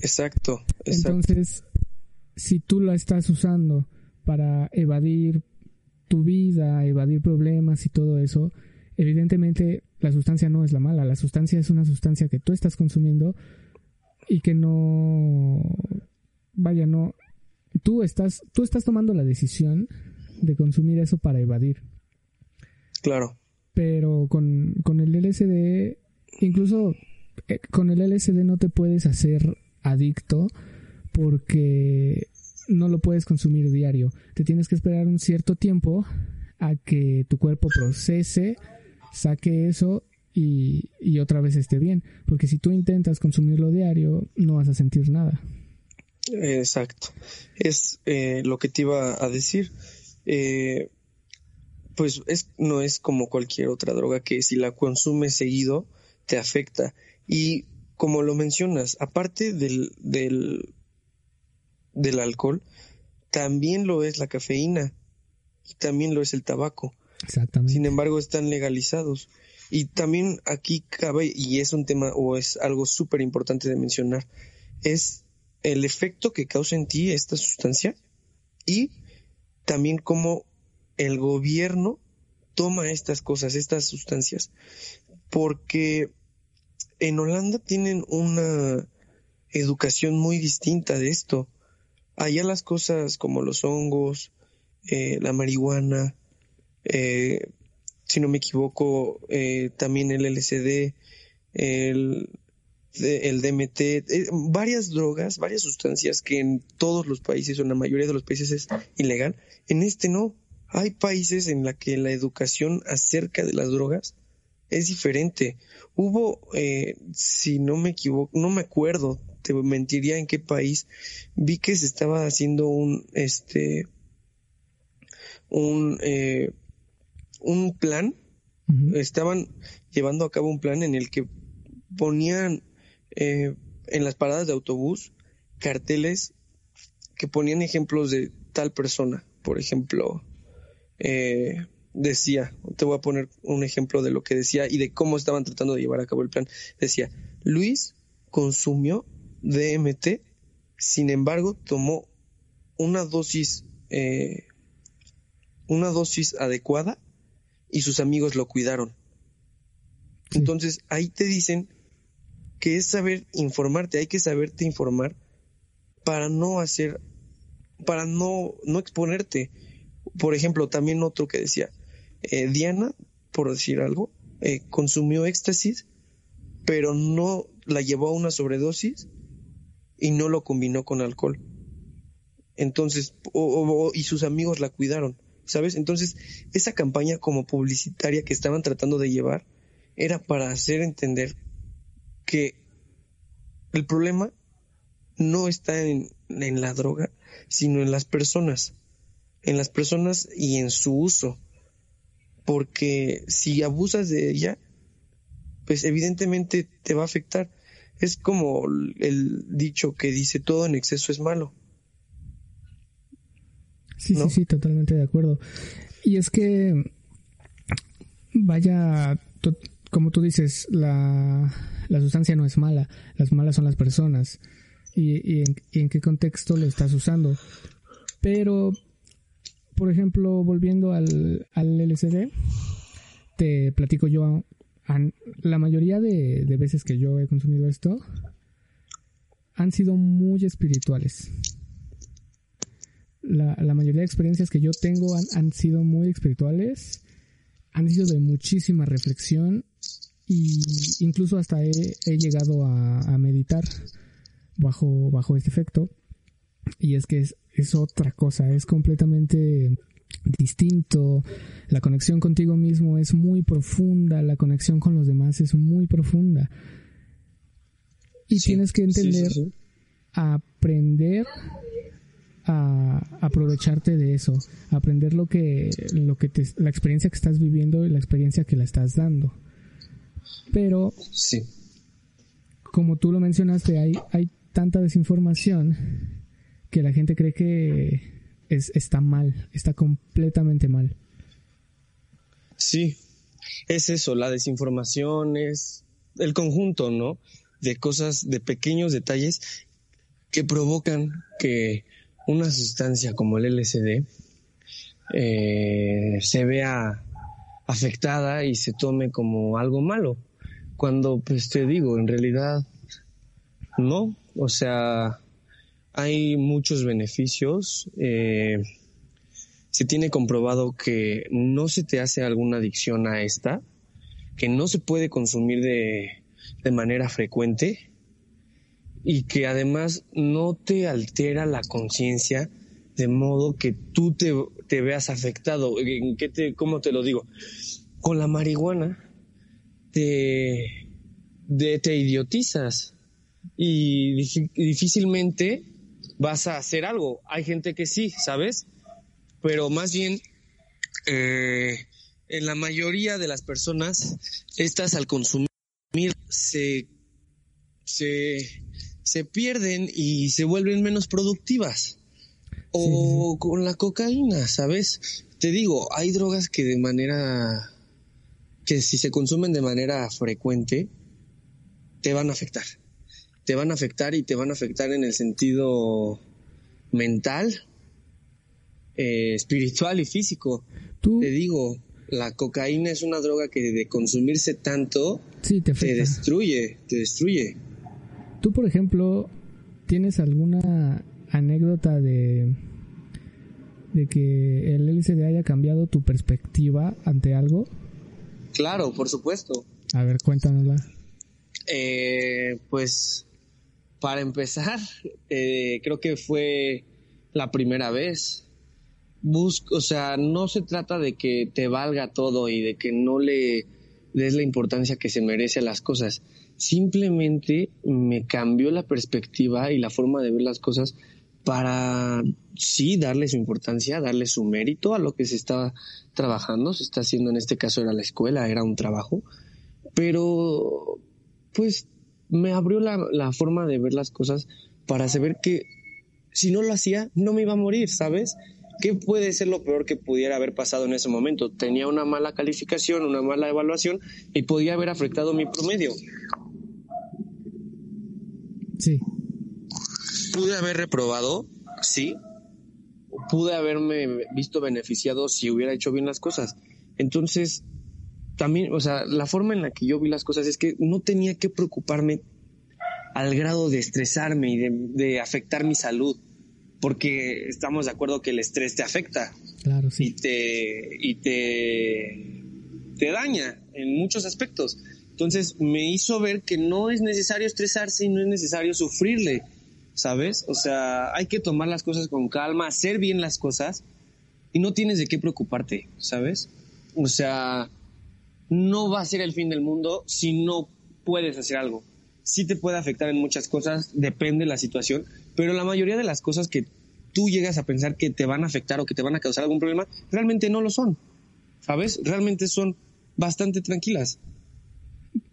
Exacto. Entonces, si tú la estás usando para evadir tu vida, evadir problemas y todo eso, evidentemente la sustancia no es la mala. La sustancia es una sustancia que tú estás consumiendo y que no, vaya, no, tú estás, tú estás tomando la decisión de consumir eso para evadir. Claro. Pero con, con el LSD, incluso con el LSD no te puedes hacer adicto porque no lo puedes consumir diario. Te tienes que esperar un cierto tiempo a que tu cuerpo procese, saque eso y, y otra vez esté bien. Porque si tú intentas consumirlo diario, no vas a sentir nada. Exacto. Es eh, lo que te iba a decir. Eh, pues es, no es como cualquier otra droga que si la consumes seguido te afecta. Y como lo mencionas, aparte del, del, del alcohol, también lo es la cafeína y también lo es el tabaco. Exactamente. Sin embargo, están legalizados. Y también aquí cabe, y es un tema o es algo súper importante de mencionar, es el efecto que causa en ti esta sustancia y también cómo el gobierno toma estas cosas, estas sustancias. Porque en Holanda tienen una educación muy distinta de esto. Allá las cosas como los hongos, eh, la marihuana, eh, si no me equivoco, eh, también el LSD, el, el DMT, eh, varias drogas, varias sustancias que en todos los países o en la mayoría de los países es ilegal. En este no. Hay países en la que la educación acerca de las drogas es diferente. Hubo, eh, si no me equivoco, no me acuerdo, te mentiría en qué país, vi que se estaba haciendo un, este, un, eh, un plan, estaban llevando a cabo un plan en el que ponían eh, en las paradas de autobús carteles que ponían ejemplos de tal persona. Por ejemplo, eh, decía, te voy a poner un ejemplo de lo que decía y de cómo estaban tratando de llevar a cabo el plan. Decía, Luis consumió DMT, sin embargo, tomó una dosis, eh, una dosis adecuada y sus amigos lo cuidaron. Entonces ahí te dicen que es saber informarte, hay que saberte informar para no hacer, para no, no exponerte. Por ejemplo, también otro que decía, eh, Diana, por decir algo, eh, consumió éxtasis, pero no la llevó a una sobredosis y no lo combinó con alcohol. Entonces, y sus amigos la cuidaron, ¿sabes? Entonces, esa campaña como publicitaria que estaban tratando de llevar era para hacer entender que el problema no está en, en la droga, sino en las personas, en las personas y en su uso. Porque si abusas de ella, pues evidentemente te va a afectar. Es como el dicho que dice todo en exceso es malo. Sí, sí, sí, totalmente de acuerdo. Y es que, vaya, como tú dices, la, la, sustancia no es mala, las malas son las personas. Y, en, qué contexto lo estás usando. Pero, por ejemplo, volviendo al, al LCD, te platico yo, la mayoría de, de veces que yo he consumido esto, han sido muy espirituales la, la, mayoría de experiencias que yo tengo han, han, sido muy espirituales, han sido de muchísima reflexión y incluso hasta he, llegado a, a, meditar bajo, bajo este efecto. Y es que es, es otra cosa, es completamente distinto, la conexión contigo mismo es muy profunda, la conexión con los demás es muy profunda. Y tienes que entender, aprender a aprovecharte de eso, aprender lo que, lo que te, la experiencia que estás viviendo y la experiencia que la estás dando. Pero, como tú lo mencionaste, hay, hay tanta desinformación que la gente cree que es, está mal, está completamente mal. Sí, es eso, la desinformación es el conjunto, ¿no? De cosas, de pequeños detalles que provocan que una sustancia como el LSD eh, se vea afectada y se tome como algo malo. Cuando, pues te digo, en realidad no. O sea, hay muchos beneficios. Eh, se tiene comprobado que no se te hace alguna adicción a esta, que no se puede consumir de, de manera frecuente y que además no te altera la conciencia de modo que tú te, te veas afectado. ¿En qué te, ¿Cómo te lo digo? Con la marihuana te, te idiotizas y difícilmente vas a hacer algo. Hay gente que sí, ¿sabes? Pero más bien, eh, en la mayoría de las personas, estas al consumir se, se se pierden y se vuelven menos productivas. O con la cocaína, ¿sabes? Te digo, hay drogas que de manera que si se consumen de manera frecuente te van a afectar. Te van a afectar y te van a afectar en el sentido mental, eh, espiritual y físico. Te digo, la cocaína es una droga que de consumirse tanto te, te destruye, te destruye. Tú, por ejemplo, ¿tienes alguna anécdota de, de que el LCD haya cambiado tu perspectiva ante algo? Claro, por supuesto. A ver, cuéntanosla. Eh, pues, para empezar, eh, creo que fue la primera vez. Busco, o sea, no se trata de que te valga todo y de que no le des la importancia que se merece a las cosas, simplemente me cambió la perspectiva y la forma de ver las cosas para sí darle su importancia, darle su mérito a lo que se estaba trabajando, se está haciendo en este caso era la escuela, era un trabajo, pero pues me abrió la, la forma de ver las cosas para saber que si no lo hacía no me iba a morir, ¿sabes? ¿Qué puede ser lo peor que pudiera haber pasado en ese momento? Tenía una mala calificación, una mala evaluación y podía haber afectado mi promedio. Sí. Pude haber reprobado, sí. Pude haberme visto beneficiado si hubiera hecho bien las cosas. Entonces, también, o sea, la forma en la que yo vi las cosas es que no tenía que preocuparme al grado de estresarme y de, afectar mi salud, porque estamos de acuerdo que el estrés te afecta. Claro, sí. Y te, y te, te daña en muchos aspectos. Entonces me hizo ver que no es necesario estresarse y no es necesario sufrirle, ¿sabes? O sea, hay que tomar las cosas con calma, hacer bien las cosas y no tienes de qué preocuparte, ¿sabes? O sea, no va a ser el fin del mundo si no puedes hacer algo. Sí te puede afectar en muchas cosas, depende de la situación, pero la mayoría de las cosas que tú llegas a pensar que te van a afectar o que te van a causar algún problema, realmente no lo son. ¿Sabes? Realmente son bastante tranquilas.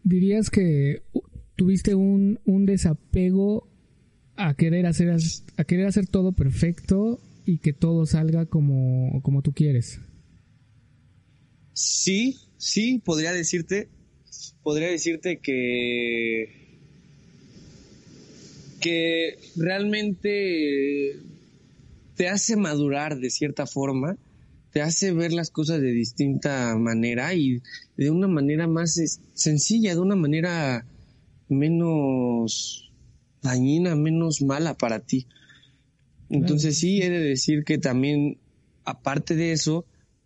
¿Dirías que tuviste un, un desapego a querer hacer a querer hacer todo perfecto y que todo salga como, como tú quieres? Sí, sí, podría decirte, podría decirte que, que realmente te hace madurar de cierta forma, te hace ver las cosas de distinta manera y de una manera más sencilla, de una manera menos dañina, menos mala para ti. Entonces sí, he de decir que también, aparte de eso,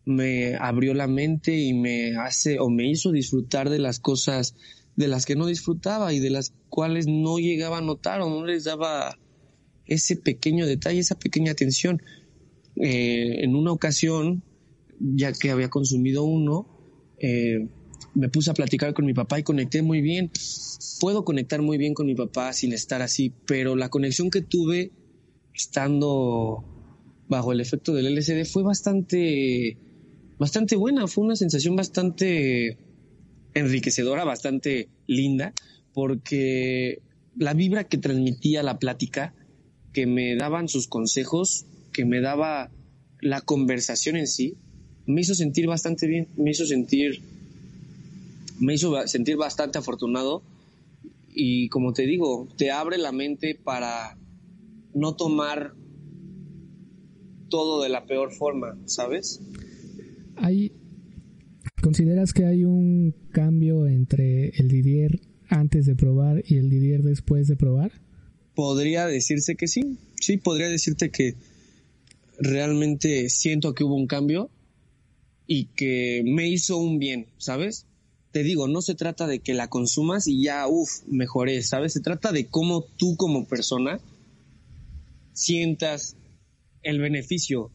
me abrió la mente y me hace o me hizo disfrutar de las cosas de las que no disfrutaba y de las cuales no llegaba a notar o no les daba ese pequeño detalle, esa pequeña atención. Eh, en una ocasión, ya que había consumido uno, eh, me puse a platicar con mi papá y conecté muy bien. Puedo conectar muy bien con mi papá sin estar así, pero la conexión que tuve estando bajo el efecto del LSD fue bastante bastante buena, fue una sensación bastante enriquecedora, bastante linda, porque la vibra que transmitía la plática, que me daban sus consejos, que me daba la conversación en sí, me hizo sentir bastante bien, me hizo sentir, me hizo sentir bastante afortunado y como te digo, te abre la mente para no tomar todo de la peor forma, ¿sabes? Hay, ¿Consideras que hay un cambio entre el Didier antes de probar y el Didier después de probar? Podría decirse que sí, sí, podría decirte que realmente siento que hubo un cambio y que me hizo un bien, ¿sabes? Te digo, no se trata de que la consumas y ya, uff, mejoré, ¿sabes? Se trata de cómo tú como persona sientas el beneficio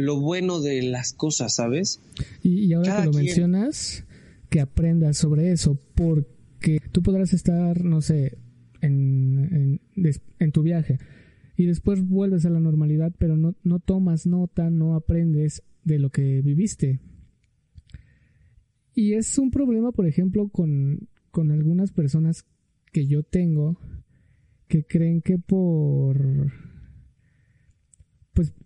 lo bueno de las cosas, ¿sabes? Y, ahora que lo mencionas, que aprendas sobre eso, porque tú podrás estar, no sé, en, en, tu viaje y después vuelves a la normalidad, pero no, no tomas nota, no aprendes de lo que viviste. Y es un problema, por ejemplo, con, con algunas personas que yo tengo que creen que por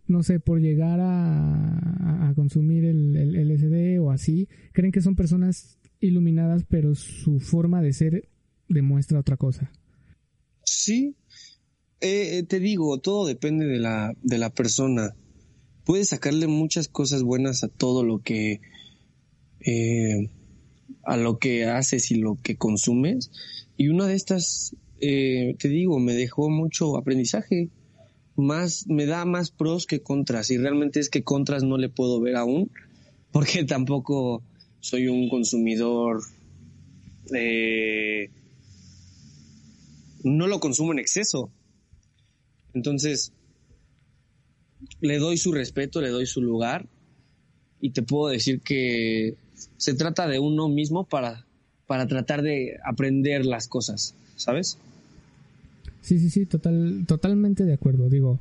no sé, por llegar a, consumir el, el, LSD o así, creen que son personas iluminadas, pero su forma de ser demuestra otra cosa. Sí, eh, te digo, todo depende de la, de la persona. Puedes sacarle muchas cosas buenas a todo lo que eh, a lo que haces y lo que consumes. Y una de estas, eh, te digo, me dejó mucho aprendizaje más, me da más pros que contras. Y realmente es que contras no le puedo ver aún, porque tampoco soy un consumidor. Eh, no lo consumo en exceso. Entonces, le doy su respeto, le doy su lugar. Y te puedo decir que se trata de uno mismo para, para tratar de aprender las cosas, ¿sabes? Sí, sí, sí, total, totalmente de acuerdo. Digo,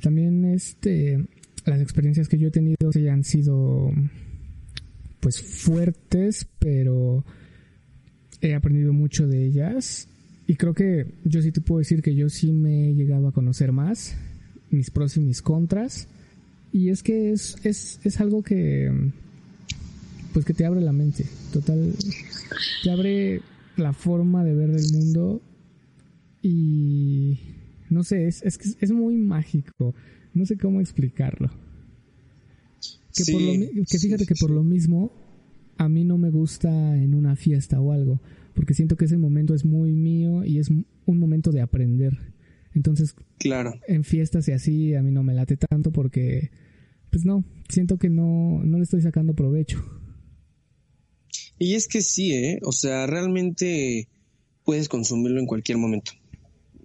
también este, las experiencias que yo he tenido sí han sido pues fuertes, pero he aprendido mucho de ellas. Y creo que yo sí te puedo decir que yo sí me he llegado a conocer más, mis pros y mis contras. Y es que es, es, es algo que pues que te abre la mente, total, te abre la forma de ver el mundo y no sé, es, es, es muy mágico. No sé cómo explicarlo. Que, por lo, que fíjate que por lo mismo a mí no me gusta en una fiesta o algo. porque siento que ese momento es muy mío y es un momento de aprender. Entonces, claro. En fiestas y así a mí no me late tanto porque, pues no, siento que no, no le estoy sacando provecho. Y es que sí, ¿eh? O sea, realmente puedes consumirlo en cualquier momento,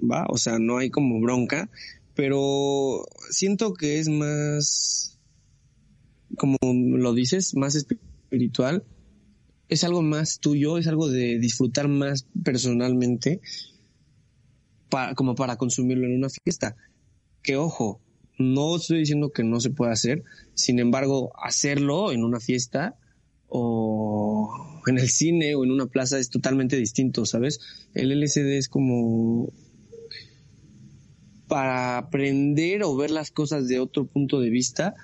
¿va? O sea, no hay como bronca, pero siento que es más, como lo dices, más espiritual. Es algo más tuyo, es algo de disfrutar más personalmente como para consumirlo en una fiesta. Que ojo, no estoy diciendo que no se pueda hacer, sin embargo, hacerlo en una fiesta o en el cine o en una plaza es totalmente distinto, ¿sabes? El LCD es como para aprender o ver las cosas de otro punto de vista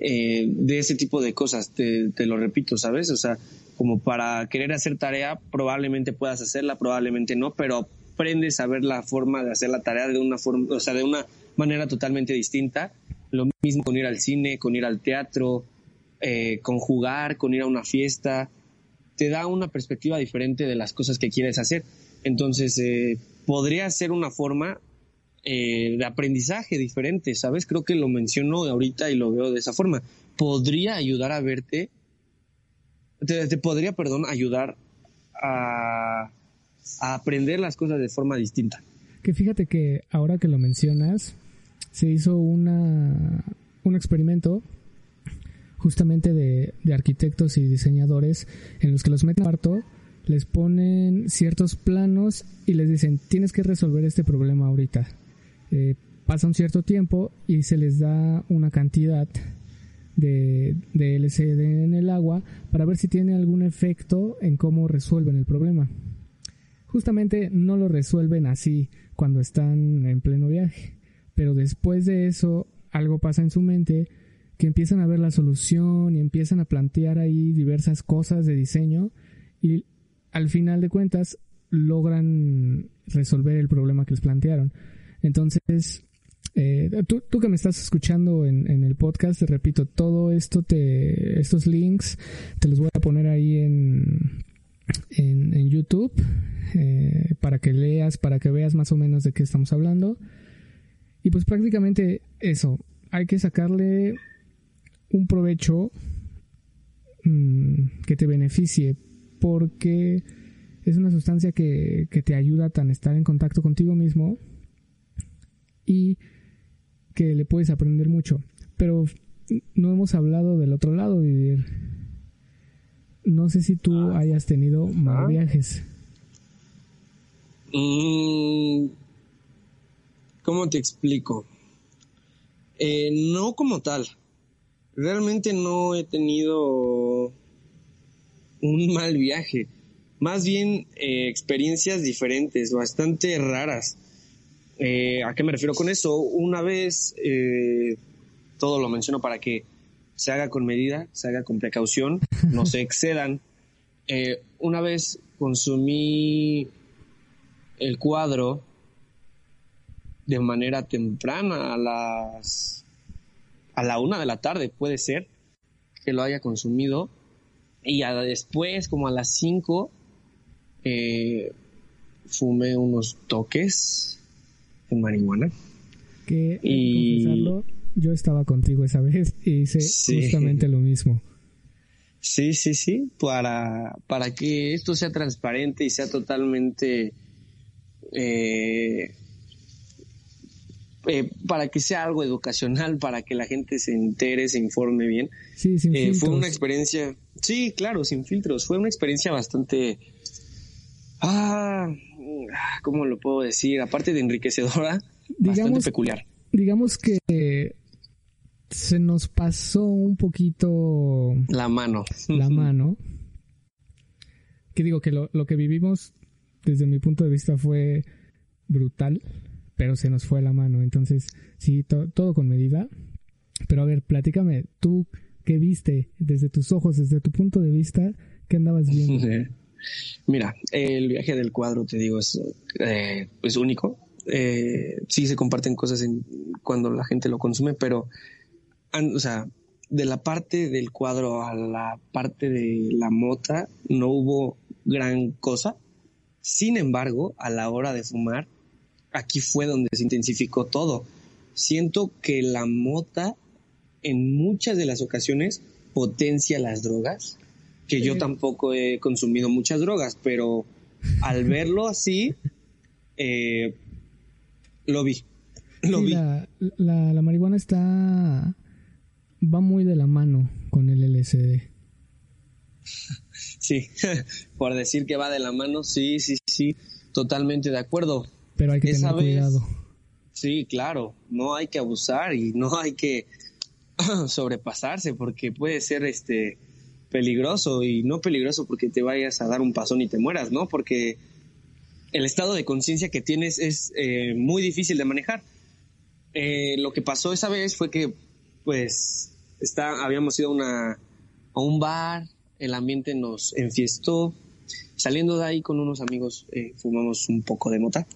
eh, de ese tipo de cosas, te, lo repito, ¿sabes? O sea, como para querer hacer tarea, probablemente puedas hacerla, probablemente no, pero aprendes a ver la forma de hacer la tarea de una forma, o sea, de una manera totalmente distinta. Lo mismo con ir al cine, con ir al teatro, eh, con jugar, con ir a una fiesta. Te da una perspectiva diferente de las cosas que quieres hacer. Entonces, eh, podría ser una forma eh, de aprendizaje diferente, ¿sabes? Creo que lo menciono ahorita y lo veo de esa forma. Podría ayudar a verte, te podría, perdón, ayudar a a aprender las cosas de forma distinta. Que fíjate que ahora que lo mencionas, se hizo una, un experimento justamente de, arquitectos y diseñadores en los que los meten cuarto, les ponen ciertos planos y les dicen, tienes que resolver este problema ahorita. Eh, pasa un cierto tiempo y se les da una cantidad de, de LCD en el agua para ver si tiene algún efecto en cómo resuelven el problema justamente no lo resuelven así cuando están en pleno viaje. Pero después de eso, algo pasa en su mente que empiezan a ver la solución y empiezan a plantear ahí diversas cosas de diseño y al final de cuentas logran resolver el problema que les plantearon. Entonces, eh, tú, que me estás escuchando en, en, el podcast, te repito, todo esto te, estos links te los voy a poner ahí en, en, en YouTube eh, para que leas, para que veas más o menos de qué estamos hablando. Y pues prácticamente eso, hay que sacarle un provecho mm, que te beneficie, porque es una sustancia que, que te ayuda a estar en contacto contigo mismo y que le puedes aprender mucho. Pero no hemos hablado del otro lado, vivir. No sé si tú ah. hayas tenido más viajes. Mm, ¿Cómo te explico? Eh, no como tal. Realmente no he tenido un mal viaje. Más bien eh, experiencias diferentes, bastante raras. Eh, ¿A qué me refiero con eso? Una vez, todo lo menciono para que se haga con medida, se haga con precaución, no se excedan. una vez consumí el cuadro de manera temprana a las a la una de la tarde puede ser que lo haya consumido y después como a las cinco eh, fumé unos toques de marihuana. Que y yo estaba contigo esa vez y hice justamente lo mismo. Sí sí sí para para que esto sea transparente y sea totalmente eh, eh, para que sea algo educacional, para que la gente se entere, se informe bien. Sí, sin eh, fue una experiencia, sí, claro, sin filtros, fue una experiencia bastante, ah, ¿cómo lo puedo decir? Aparte de enriquecedora, bastante peculiar. Digamos que se nos pasó un poquito la mano. La mano. Que digo que lo, lo que vivimos desde mi punto de vista fue brutal, pero se nos fue la mano. Entonces, sí, todo con medida. Pero a ver, platícame, tú qué viste desde tus ojos, desde tu punto de vista, qué andabas viendo. Mira, el viaje del cuadro, te digo, es, eh, único. Eh, sí se comparten cosas cuando la gente lo consume, pero, o sea, de la parte del cuadro a la parte de la mota no hubo gran cosa Sin embargo, a la hora de fumar, aquí fue donde se intensificó todo. Siento que la mota en muchas de las ocasiones potencia las drogas, que yo tampoco he consumido muchas drogas, pero al verlo así, eh, lo vi. Lo vi. La, la, la, marihuana está. va muy de la mano con el LSD. Sí, por decir que va de la mano, sí, sí, sí, totalmente de acuerdo. Pero hay que tener cuidado. Sí, claro, no hay que abusar y no hay que sobrepasarse porque puede ser este peligroso y no peligroso porque te vayas a dar un pasón y te mueras, ¿no? Porque el estado de conciencia que tienes es eh, muy difícil de manejar. Eh, lo que pasó esa vez fue que, pues, está, habíamos ido a, a un bar, el ambiente nos enfiestó. Saliendo de ahí con unos amigos eh, fumamos un poco de mota.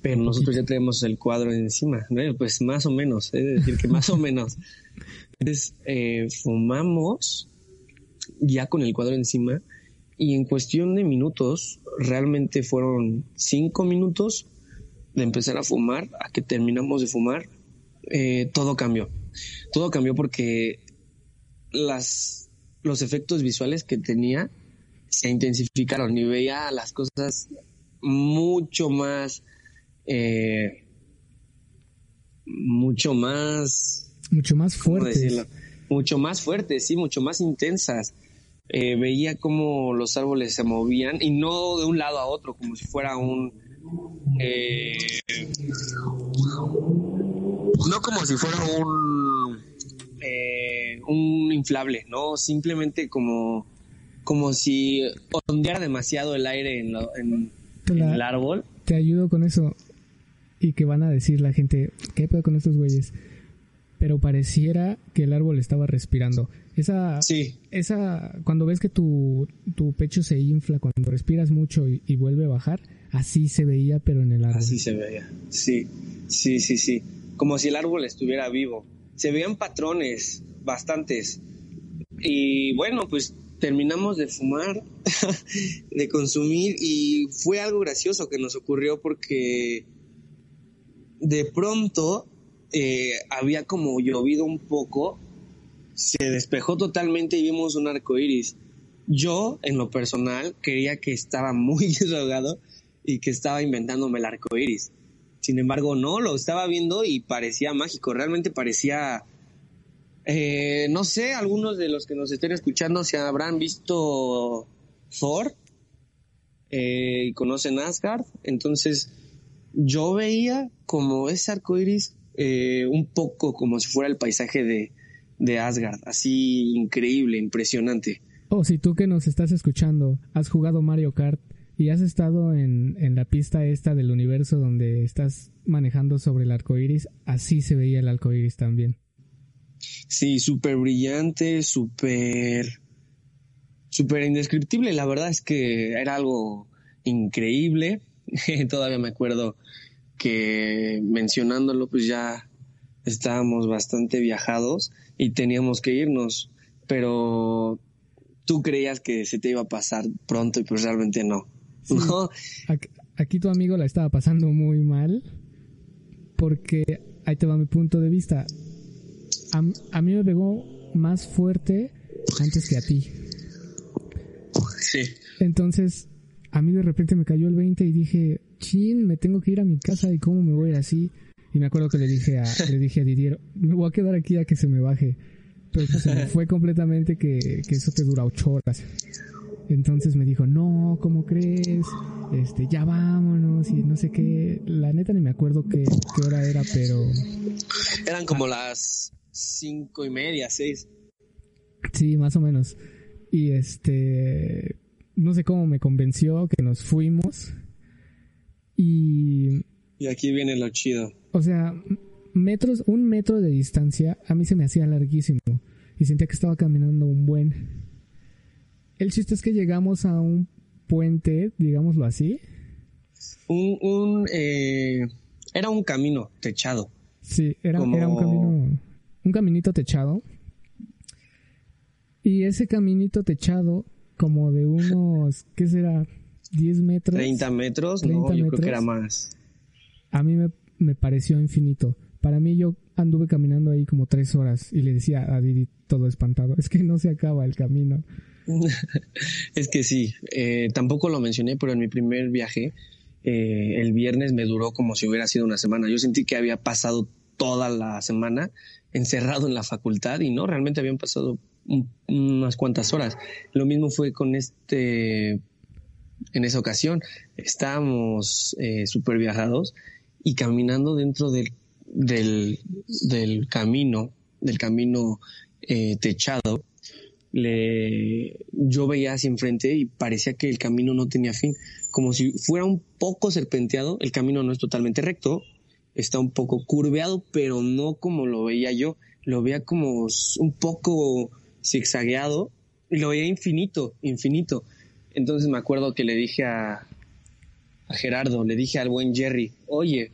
Pero nosotros ya tenemos el cuadro encima. Pues más o menos, es decir, que más o menos. Entonces, fumamos ya con el cuadro encima y en cuestión de minutos, realmente fueron cinco minutos de empezar a fumar a que terminamos de fumar, eh, todo cambió. Todo cambió porque las, los efectos visuales que tenía se intensificaron y veía las cosas mucho más, eh, mucho más, mucho más fuertes. Mucho más fuertes, sí, mucho más intensas. Eh, veía cómo los árboles se movían y no de un lado a otro, como si fuera un... Eh, no como si fuera un... Eh, un inflable, ¿no? Simplemente como, como si ondeara demasiado el aire en, en, el árbol. Te ayudo con eso. Y que van a decir la gente, ¿qué pedo con estos güeyes? Pero pareciera que el árbol estaba respirando. Esa, sí. esa, cuando ves que tu, tu pecho se infla cuando respiras mucho y, vuelve a bajar, así se veía, pero en el árbol. Así se veía, sí, sí, sí, sí. Como si el árbol estuviera vivo. Se veían patrones, bastantes. Y bueno, pues terminamos de fumar, de consumir, y fue algo gracioso que nos ocurrió porque de pronto eh, había como llovido un poco se despejó totalmente y vimos un arco iris. Yo, en lo personal, creía que estaba muy drogado y que estaba inventándome el arco iris. Sin embargo, no, lo estaba viendo y parecía mágico. Realmente parecía. Eh, no sé, algunos de los que nos estén escuchando se habrán visto Thor eh, y conocen Asgard. Entonces, yo veía como ese arco iris eh, un poco como si fuera el paisaje de, de Asgard, así increíble, impresionante. Oh, si tú que nos estás escuchando has jugado Mario Kart y has estado en, en la pista esta del universo donde estás manejando sobre el arco iris, así se veía el arco iris también. Sí, súper brillante, súper. súper indescriptible. La verdad es que era algo increíble. Todavía me acuerdo que mencionándolo, pues ya estábamos bastante viajados y teníamos que irnos, pero tú creías que se te iba a pasar pronto y pues realmente no. Aquí, tu amigo la estaba pasando muy mal porque ahí te va mi punto de vista. A, a mí me pegó más fuerte antes que a ti. Sí. Entonces, a mí de repente me cayó el 20 y dije, chin, me tengo que ir a mi casa y cómo me voy a ir así. Y me acuerdo que le dije a, le dije a Didier, me voy a quedar aquí a que se me baje. Pero pues, se me fue completamente que, que eso te dura ocho horas. Entonces me dijo, no, ¿cómo crees? Este, ya vámonos y no sé qué. La neta ni me acuerdo qué, qué hora era, pero... Eran como las cinco y media, seis. Sí, más o menos. Y este, no sé cómo me convenció que nos fuimos. Y... Y aquí viene lo chido. O sea, metros, un metro de distancia a mí se me hacía larguísimo y sentía que estaba caminando un buen. El chiste es que llegamos a un puente, digámoslo así. Un, un eh, era un camino techado. Sí, era, era un camino, un caminito techado. Y ese caminito techado, como de unos, ¿qué será? 10 metros. 30 metros, no, yo creo que era más. A mí me, me pareció infinito. Para mí yo anduve caminando ahí como tres horas y le decía a Didi todo espantado, es que no se acaba el camino. es que sí, eh, tampoco lo mencioné, pero en mi primer viaje, eh, el viernes me duró como si hubiera sido una semana. Yo sentí que había pasado toda la semana encerrado en la facultad y no, realmente habían pasado unas cuantas horas. Lo mismo fue con este, en esa ocasión, estábamos eh, súper viajados y caminando dentro del, del, camino, del camino eh, techado, le, yo veía hacia enfrente y parecía que el camino no tenía fin, como si fuera un poco serpenteado, el camino no es totalmente recto, está un poco curveado, pero no como lo veía yo, lo veía como un poco zigzagueado y lo veía infinito, infinito. Entonces me acuerdo que le dije a, a Gerardo, le dije al buen Jerry, oye,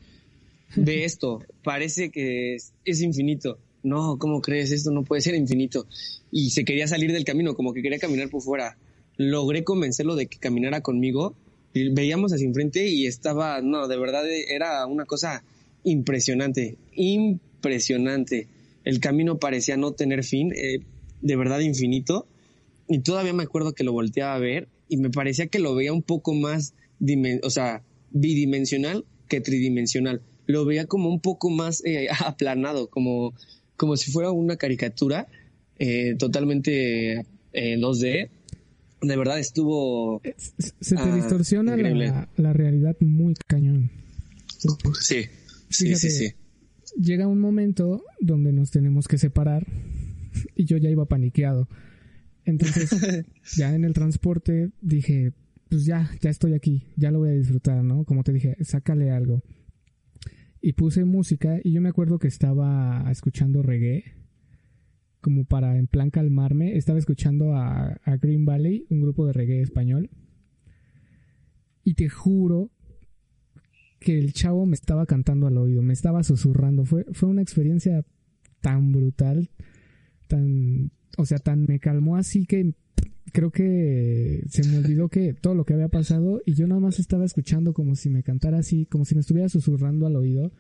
ve esto, parece que es, infinito. No, ¿cómo crees? Esto no puede ser infinito. Y se quería salir del camino, como que quería caminar por fuera. Logré convencerlo de que caminara conmigo. Veíamos hacia enfrente y estaba, no, de verdad era una cosa impresionante, impresionante. El camino parecía no tener fin, eh, de verdad infinito. Y todavía me acuerdo que lo volteaba a ver y me parecía que lo veía un poco más, o sea, bidimensional que tridimensional lo veía como un poco más eh, aplanado, como, como si fuera una caricatura eh, totalmente en eh, 2D. De verdad estuvo... Se te ah, distorsiona la, realidad muy cañón. Sí, sí, sí, sí. Llega un momento donde nos tenemos que separar y yo ya iba paniqueado. Entonces, ya en el transporte dije, pues ya, ya estoy aquí, ya lo voy a disfrutar, ¿no? Como te dije, sácale algo y puse música y yo me acuerdo que estaba escuchando reggae como para en plan calmarme. Estaba escuchando a, Green Valley, un grupo de reggae español. Y te juro que el chavo me estaba cantando al oído, me estaba susurrando. Fue, fue una experiencia tan brutal, tan, o sea, tan me calmó así que creo que se me olvidó que todo lo que había pasado y yo nada más estaba escuchando como si me cantara así, como si me estuviera susurrando al oído.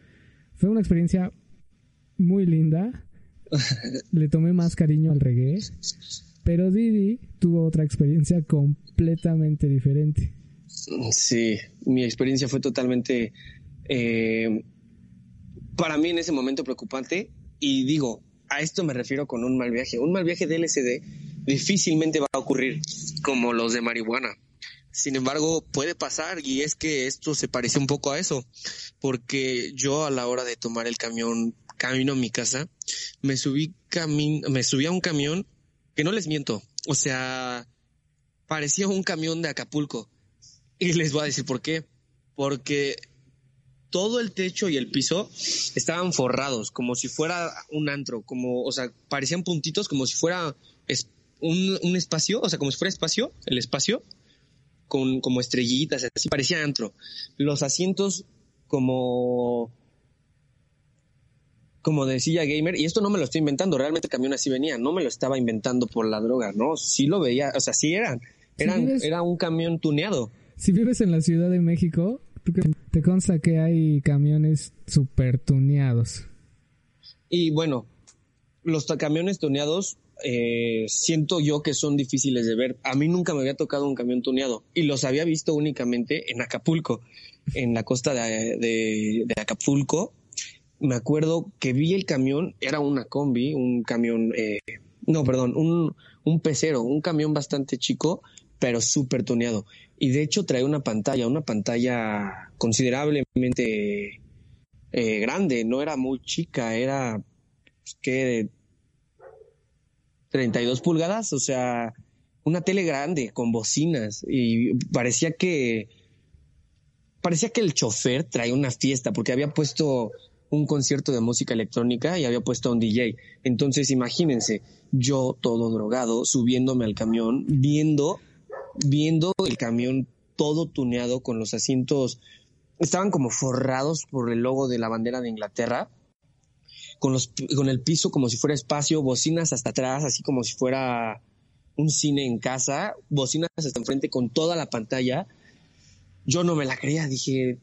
Fue una experiencia muy linda. Le tomé más cariño al reggae. Pero Didi tuvo otra experiencia completamente diferente. Sí, mi experiencia fue totalmente, eh, para mí en ese momento preocupante. Y digo, a esto me refiero con un mal viaje. Un mal viaje de LSD difícilmente va a ocurrir como los de marihuana. Sin embargo, puede pasar y es que esto se parece un poco a eso, porque yo a la hora de tomar el camión camino a mi casa, me subí me subí a un camión que no les miento, o sea, parecía un camión de Acapulco. Y les voy a decir por qué. Porque todo el techo y el piso estaban forrados, como si fuera un antro, como, o sea, parecían puntitos, como si fuera un, espacio, o sea, como si fuera espacio, el espacio, con como estrellitas, así parecía antro. Los asientos como como decía gamer, y esto no me lo estoy inventando, realmente el camión así venía, no me lo estaba inventando por la droga, ¿no? Sí lo veía, o sea, sí eran, eran era un camión tuneado. Si vives en la Ciudad de México, te consta que hay camiones super tuneados. Y bueno, los camiones tuneados eh, siento yo que son difíciles de ver. A mí nunca me había tocado un camión tuneado y los había visto únicamente en Acapulco, en la costa de, Acapulco. Me acuerdo que vi el camión, era una combi, un camión, eh, no, perdón, un, un pecero, un camión bastante chico, pero súper tuneado. Y de hecho trae una pantalla, una pantalla considerablemente eh, grande, no era muy chica, era pues, que 32 pulgadas, o sea, una tele grande con bocinas. Y parecía que parecía que el chofer traía una fiesta porque había puesto un concierto de música electrónica y había puesto a un DJ. Entonces, imagínense, yo todo drogado, subiéndome al camión, viendo, viendo el camión todo tuneado con los asientos, estaban como forrados por el logo de la bandera de Inglaterra con, los, con el piso como si fuera espacio, bocinas hasta atrás, así como si fuera un cine en casa, bocinas hasta enfrente con toda la pantalla. yo no me la creía, dije,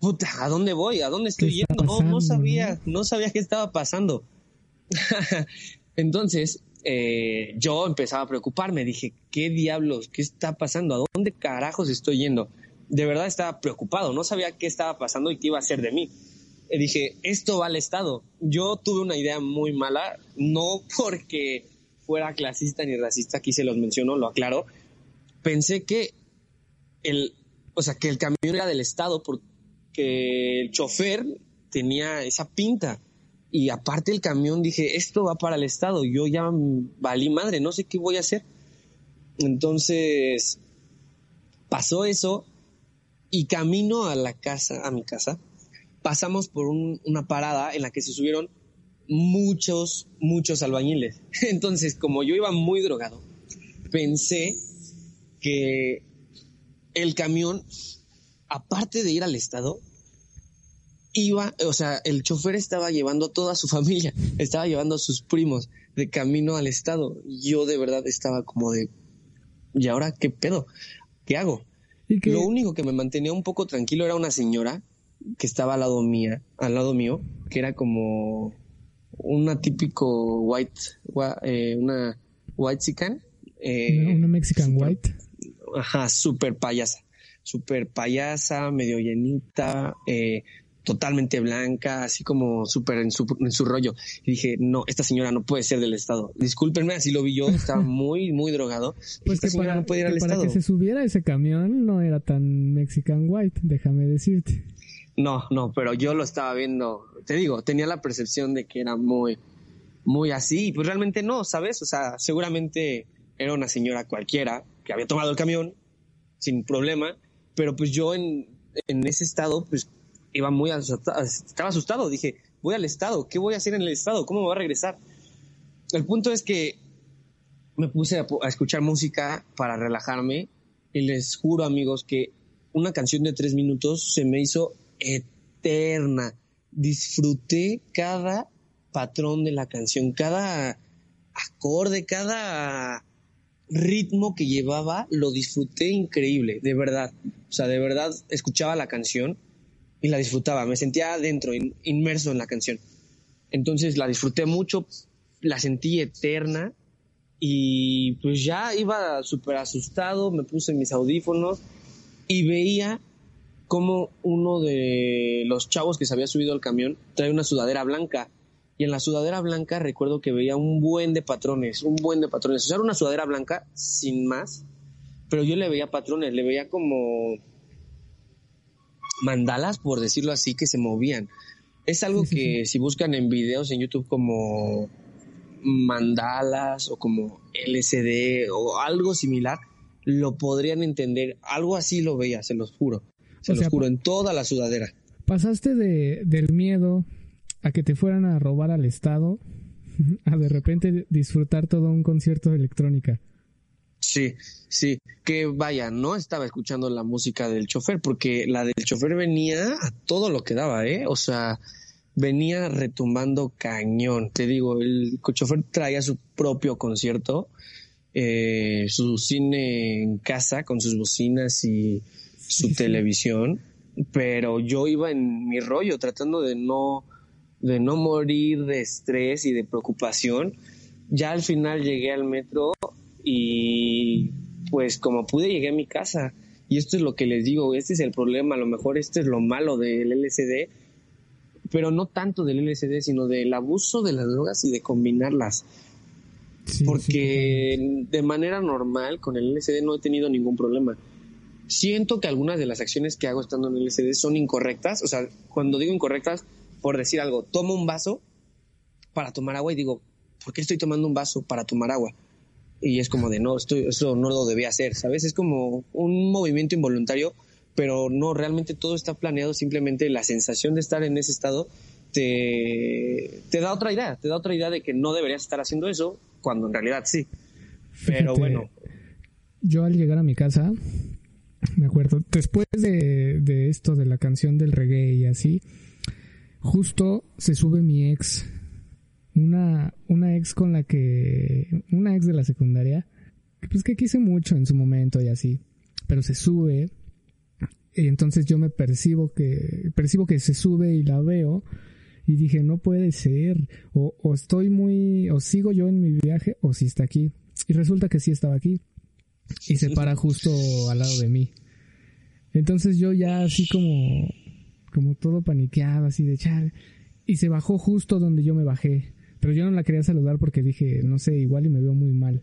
puta, ¿a dónde voy? ¿A dónde estoy yendo? no, no sabía, no sabía qué estaba pasando. Entonces, eh, yo empezaba a preocuparme, dije, ¿qué diablos? ¿Qué está pasando? ¿A dónde carajos estoy yendo? De verdad estaba preocupado, no sabía qué estaba pasando y qué iba a hacer de mí. Y dije, esto va al Estado. Yo tuve una idea muy mala, no porque fuera clasista ni racista, aquí se los menciono, lo aclaro. Pensé que el, o sea, que el camión era del Estado porque el chofer tenía esa pinta. Y aparte el camión dije, esto va para el Estado, yo ya valí madre, no sé qué voy a hacer. Entonces pasó eso y camino a la casa, a mi casa, pasamos por una parada en la que se subieron muchos, muchos albañiles. Entonces, como yo iba muy drogado, pensé que el camión, aparte de ir al estado, iba, o sea, el chofer estaba llevando toda su familia, estaba llevando a sus primos de camino al estado. Yo de verdad estaba como de, ¿y ahora qué pedo? ¿Qué hago? Lo único que me mantenía un poco tranquilo era una señora que estaba al lado mía, al lado mío, que era como una típico white, eh, una white sican. Eh, una Mexican white. Ajá, súper payasa, súper payasa, medio llenita, eh, totalmente blanca, así como súper en su, en su rollo. Y dije, no, esta señora no puede ser del Estado. Discúlpenme, así lo vi yo, estaba muy, muy drogado. Pues esta señora no puede ir al Estado. Para que se subiera ese camión no era tan Mexican White, déjame decirte. No, no, pero yo lo estaba viendo, te digo, tenía la percepción de que era muy, muy así, y pues realmente no, ¿sabes? O sea, seguramente era una señora cualquiera que había tomado el camión sin problema, pero pues yo en, en ese estado, pues iba muy asustado, estaba asustado, dije, voy al estado, ¿qué voy a hacer en el estado? ¿Cómo me voy a regresar? El punto es que me puse a, a escuchar música para relajarme y les juro amigos que una canción de tres minutos se me hizo eterna. Disfruté cada patrón de la canción, cada acorde, cada ritmo que llevaba, lo disfruté increíble, de verdad. O sea, de verdad escuchaba la canción y la disfrutaba, me sentía adentro, inmerso en la canción. Entonces la disfruté mucho, la sentí eterna y pues ya iba súper asustado, me puse mis audífonos y veía como uno de los chavos que se había subido al camión trae una sudadera blanca. Y en la sudadera blanca recuerdo que veía un buen de patrones, un buen de patrones. O sea, una sudadera blanca sin más, pero yo le veía patrones, le veía como mandalas, por decirlo así, que se movían. Es algo que si buscan en videos en YouTube como mandalas o como LCD o algo similar, lo podrían entender. Algo así lo veía, se los juro. Se lo juro, en toda la sudadera. Pasaste de, del miedo a que te fueran a robar al Estado a de repente disfrutar todo un concierto de electrónica. Sí, sí, que vaya, no estaba escuchando la música del chofer porque la del chofer venía a todo lo que daba, ¿eh? O sea, venía retumbando cañón. Te digo, el chofer traía su propio concierto, eh, su cine en casa con sus bocinas y su televisión, pero yo iba en mi rollo tratando de no de no morir de estrés y de preocupación. Ya al final llegué al metro y pues como pude llegué a mi casa. Y esto es lo que les digo, este es el problema, a lo mejor este es lo malo del LSD, pero no tanto del LSD, sino del abuso de las drogas y de combinarlas. Porque de manera normal con el LSD no he tenido ningún problema siento que algunas de las acciones que hago estando en el LCD son incorrectas. O sea, cuando digo incorrectas, por decir algo, tomo un vaso para tomar agua y digo, ¿por qué estoy tomando un vaso para tomar agua? Y es como de, no, estoy, eso no lo debía hacer, ¿sabes? Es como un movimiento involuntario, pero no, realmente todo está planeado, simplemente la sensación de estar en ese estado te, te da otra idea, te da otra idea de que no deberías estar haciendo eso, cuando en realidad sí. Pero bueno. Yo al llegar a mi casa, me acuerdo. Después de, de esto, de la canción del reggae y así, justo se sube mi ex. Una, una ex con la que. Una ex de la secundaria. Pues que quise mucho en su momento y así. Pero se sube Y entonces yo me percibo que, percibo que se sube y la veo. Y dije, no puede ser. O, o estoy muy, o sigo yo en mi viaje, o si está aquí. Y resulta que sí estaba aquí. Y se para justo al lado de mí. Entonces yo ya así como, como todo paniqueado, así de chal. Y se bajó justo donde yo me bajé. Pero yo no la quería saludar porque dije, no sé, igual y me veo muy mal.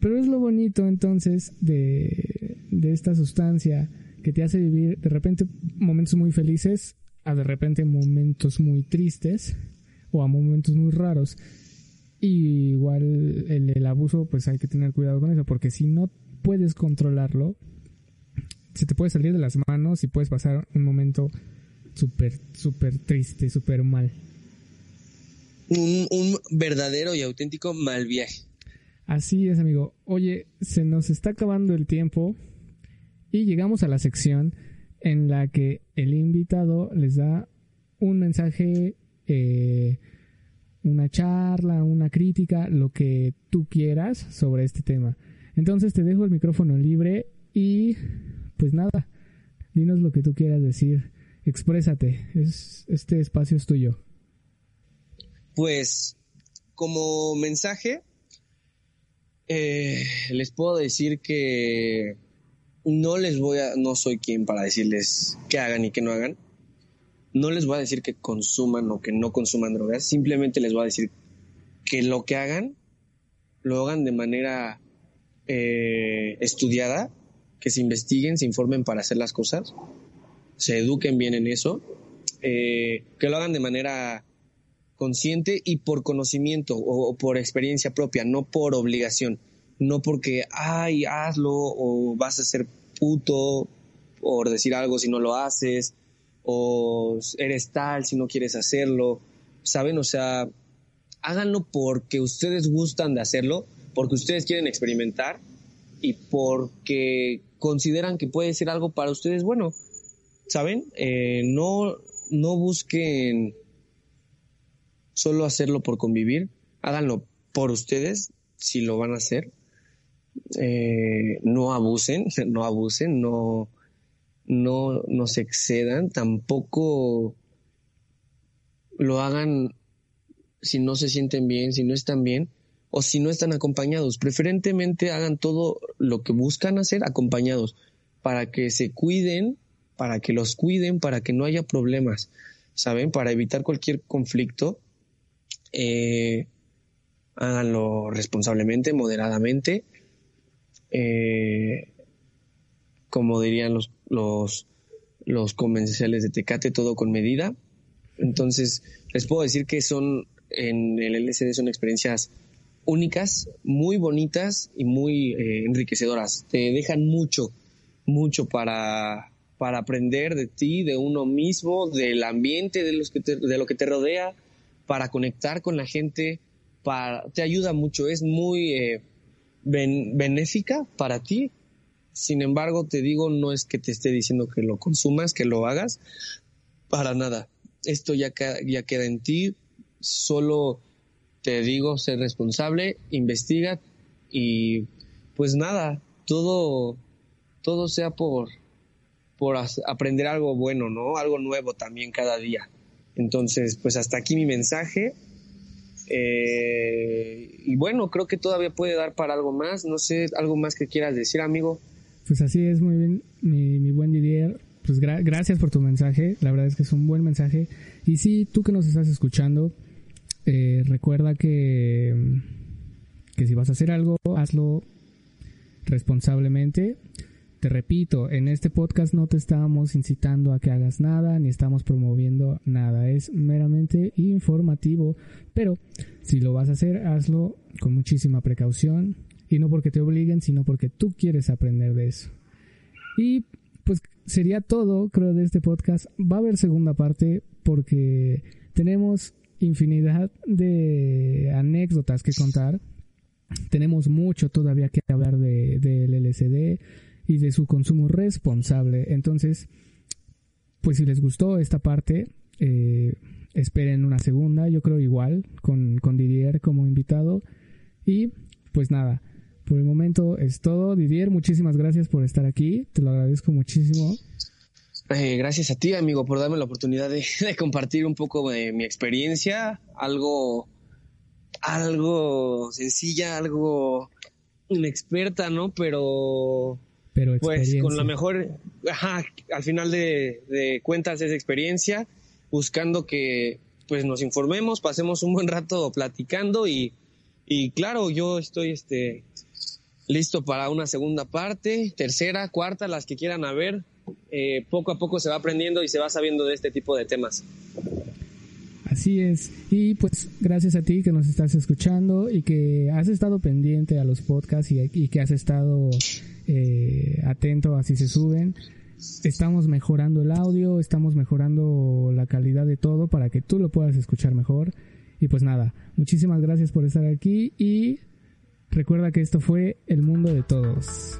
Pero es lo bonito entonces de, de esta sustancia que te hace vivir de repente momentos muy felices a de repente momentos muy tristes o a momentos muy raros. Igual el, el abuso, pues hay que tener cuidado con eso, porque si no puedes controlarlo, se te puede salir de las manos y puedes pasar un momento súper, súper triste, súper mal. Un, verdadero y auténtico mal viaje. Así es, amigo. Oye, se nos está acabando el tiempo y llegamos a la sección en la que el invitado les da un mensaje, eh, una charla, una crítica, lo que tú quieras sobre este tema. Entonces te dejo el micrófono libre y pues nada, dinos lo que tú quieras decir, exprésate, es, este espacio es tuyo. Pues como mensaje, eh, les puedo decir que no les voy a, no soy quien para decirles qué hagan y qué no hagan. No les voy a decir que consuman o que no consuman drogas. Simplemente les voy a decir que lo que hagan, lo hagan de manera eh, estudiada, que se investiguen, se informen para hacer las cosas, se eduquen bien en eso, eh, que lo hagan de manera consciente y por conocimiento o, por experiencia propia, no por obligación no porque, ay, hazlo o vas a ser puto por decir algo si no lo haces o eres tal si no quieres hacerlo, ¿saben? O sea, háganlo porque ustedes gustan de hacerlo, porque ustedes quieren experimentar y porque consideran que puede ser algo para ustedes bueno, ¿saben? Eh, no, no busquen solo hacerlo por convivir, háganlo por ustedes si lo van a hacer eh, no abusen, no abusen, no, no, no se excedan, tampoco lo hagan si no se sienten bien, si no están bien o si no están acompañados. Preferentemente hagan todo lo que buscan hacer acompañados para que se cuiden, para que los cuiden, para que no haya problemas, ¿saben? Para evitar cualquier conflicto. Eh, háganlo responsablemente, moderadamente eh, como dirían los, los, comerciales de Tecate, todo con medida. Entonces, les puedo decir que son, en el LSD son experiencias únicas, muy bonitas y muy eh, enriquecedoras. Te dejan mucho, mucho para, para aprender de ti, de uno mismo, del ambiente, de, los que de lo que te rodea, para conectar con la gente, te ayuda mucho, es muy... Eh, benéfica para ti. Sin embargo, te digo, no es que te esté diciendo que lo consumas, que lo hagas, para nada. Esto ya, ya queda en ti. Solo te digo, ser responsable, investiga y pues nada, todo, todo sea por, por aprender algo bueno, ¿no? Algo nuevo también cada día. Entonces, pues hasta aquí mi mensaje. Eh, y bueno, creo que todavía puede dar para algo más. No sé, algo más que quieras decir, amigo. Pues así es, muy bien, mi, buen Didier. Pues gracias por tu mensaje. La verdad es que es un buen mensaje. Y sí, tú que nos estás escuchando, eh, recuerda que, que si vas a hacer algo, hazlo responsablemente te repito, en este podcast no te estamos incitando a que hagas nada, ni estamos promoviendo nada, es meramente informativo, pero si lo vas a hacer, hazlo con muchísima precaución y no porque te obliguen, sino porque tú quieres aprender de eso. Y pues sería todo, creo, de este podcast. Va a haber segunda parte porque tenemos infinidad de anécdotas que contar. Tenemos mucho todavía que hablar del de, LCD y de su consumo responsable. Entonces, pues si les gustó esta parte, eh, esperen una segunda, yo creo igual, con, con Didier como invitado. Y pues nada, Por el momento es todo. Didier, muchísimas gracias por estar aquí. Te lo agradezco muchísimo. Eh, gracias a ti, amigo, por darme la oportunidad de, compartir un poco de mi experiencia. Algo, algo sencilla, algo inexperta, ¿no? Pero, Pero pues con la mejor, ajá, al final de, de cuentas es experiencia, buscando que pues nos informemos, pasemos un buen rato platicando y, y claro, yo estoy este listo para una segunda parte, tercera, cuarta, las que quieran a ver. Eh, poco a poco se va aprendiendo y se va sabiendo de este tipo de temas. Así es. Y pues gracias a ti que nos estás escuchando y que has estado pendiente a los podcasts y, que has estado eh, atento a si se suben. Estamos mejorando el audio, estamos mejorando la calidad de todo para que tú lo puedas escuchar mejor. Y pues nada, muchísimas gracias por estar aquí y recuerda que esto fue El Mundo de Todos.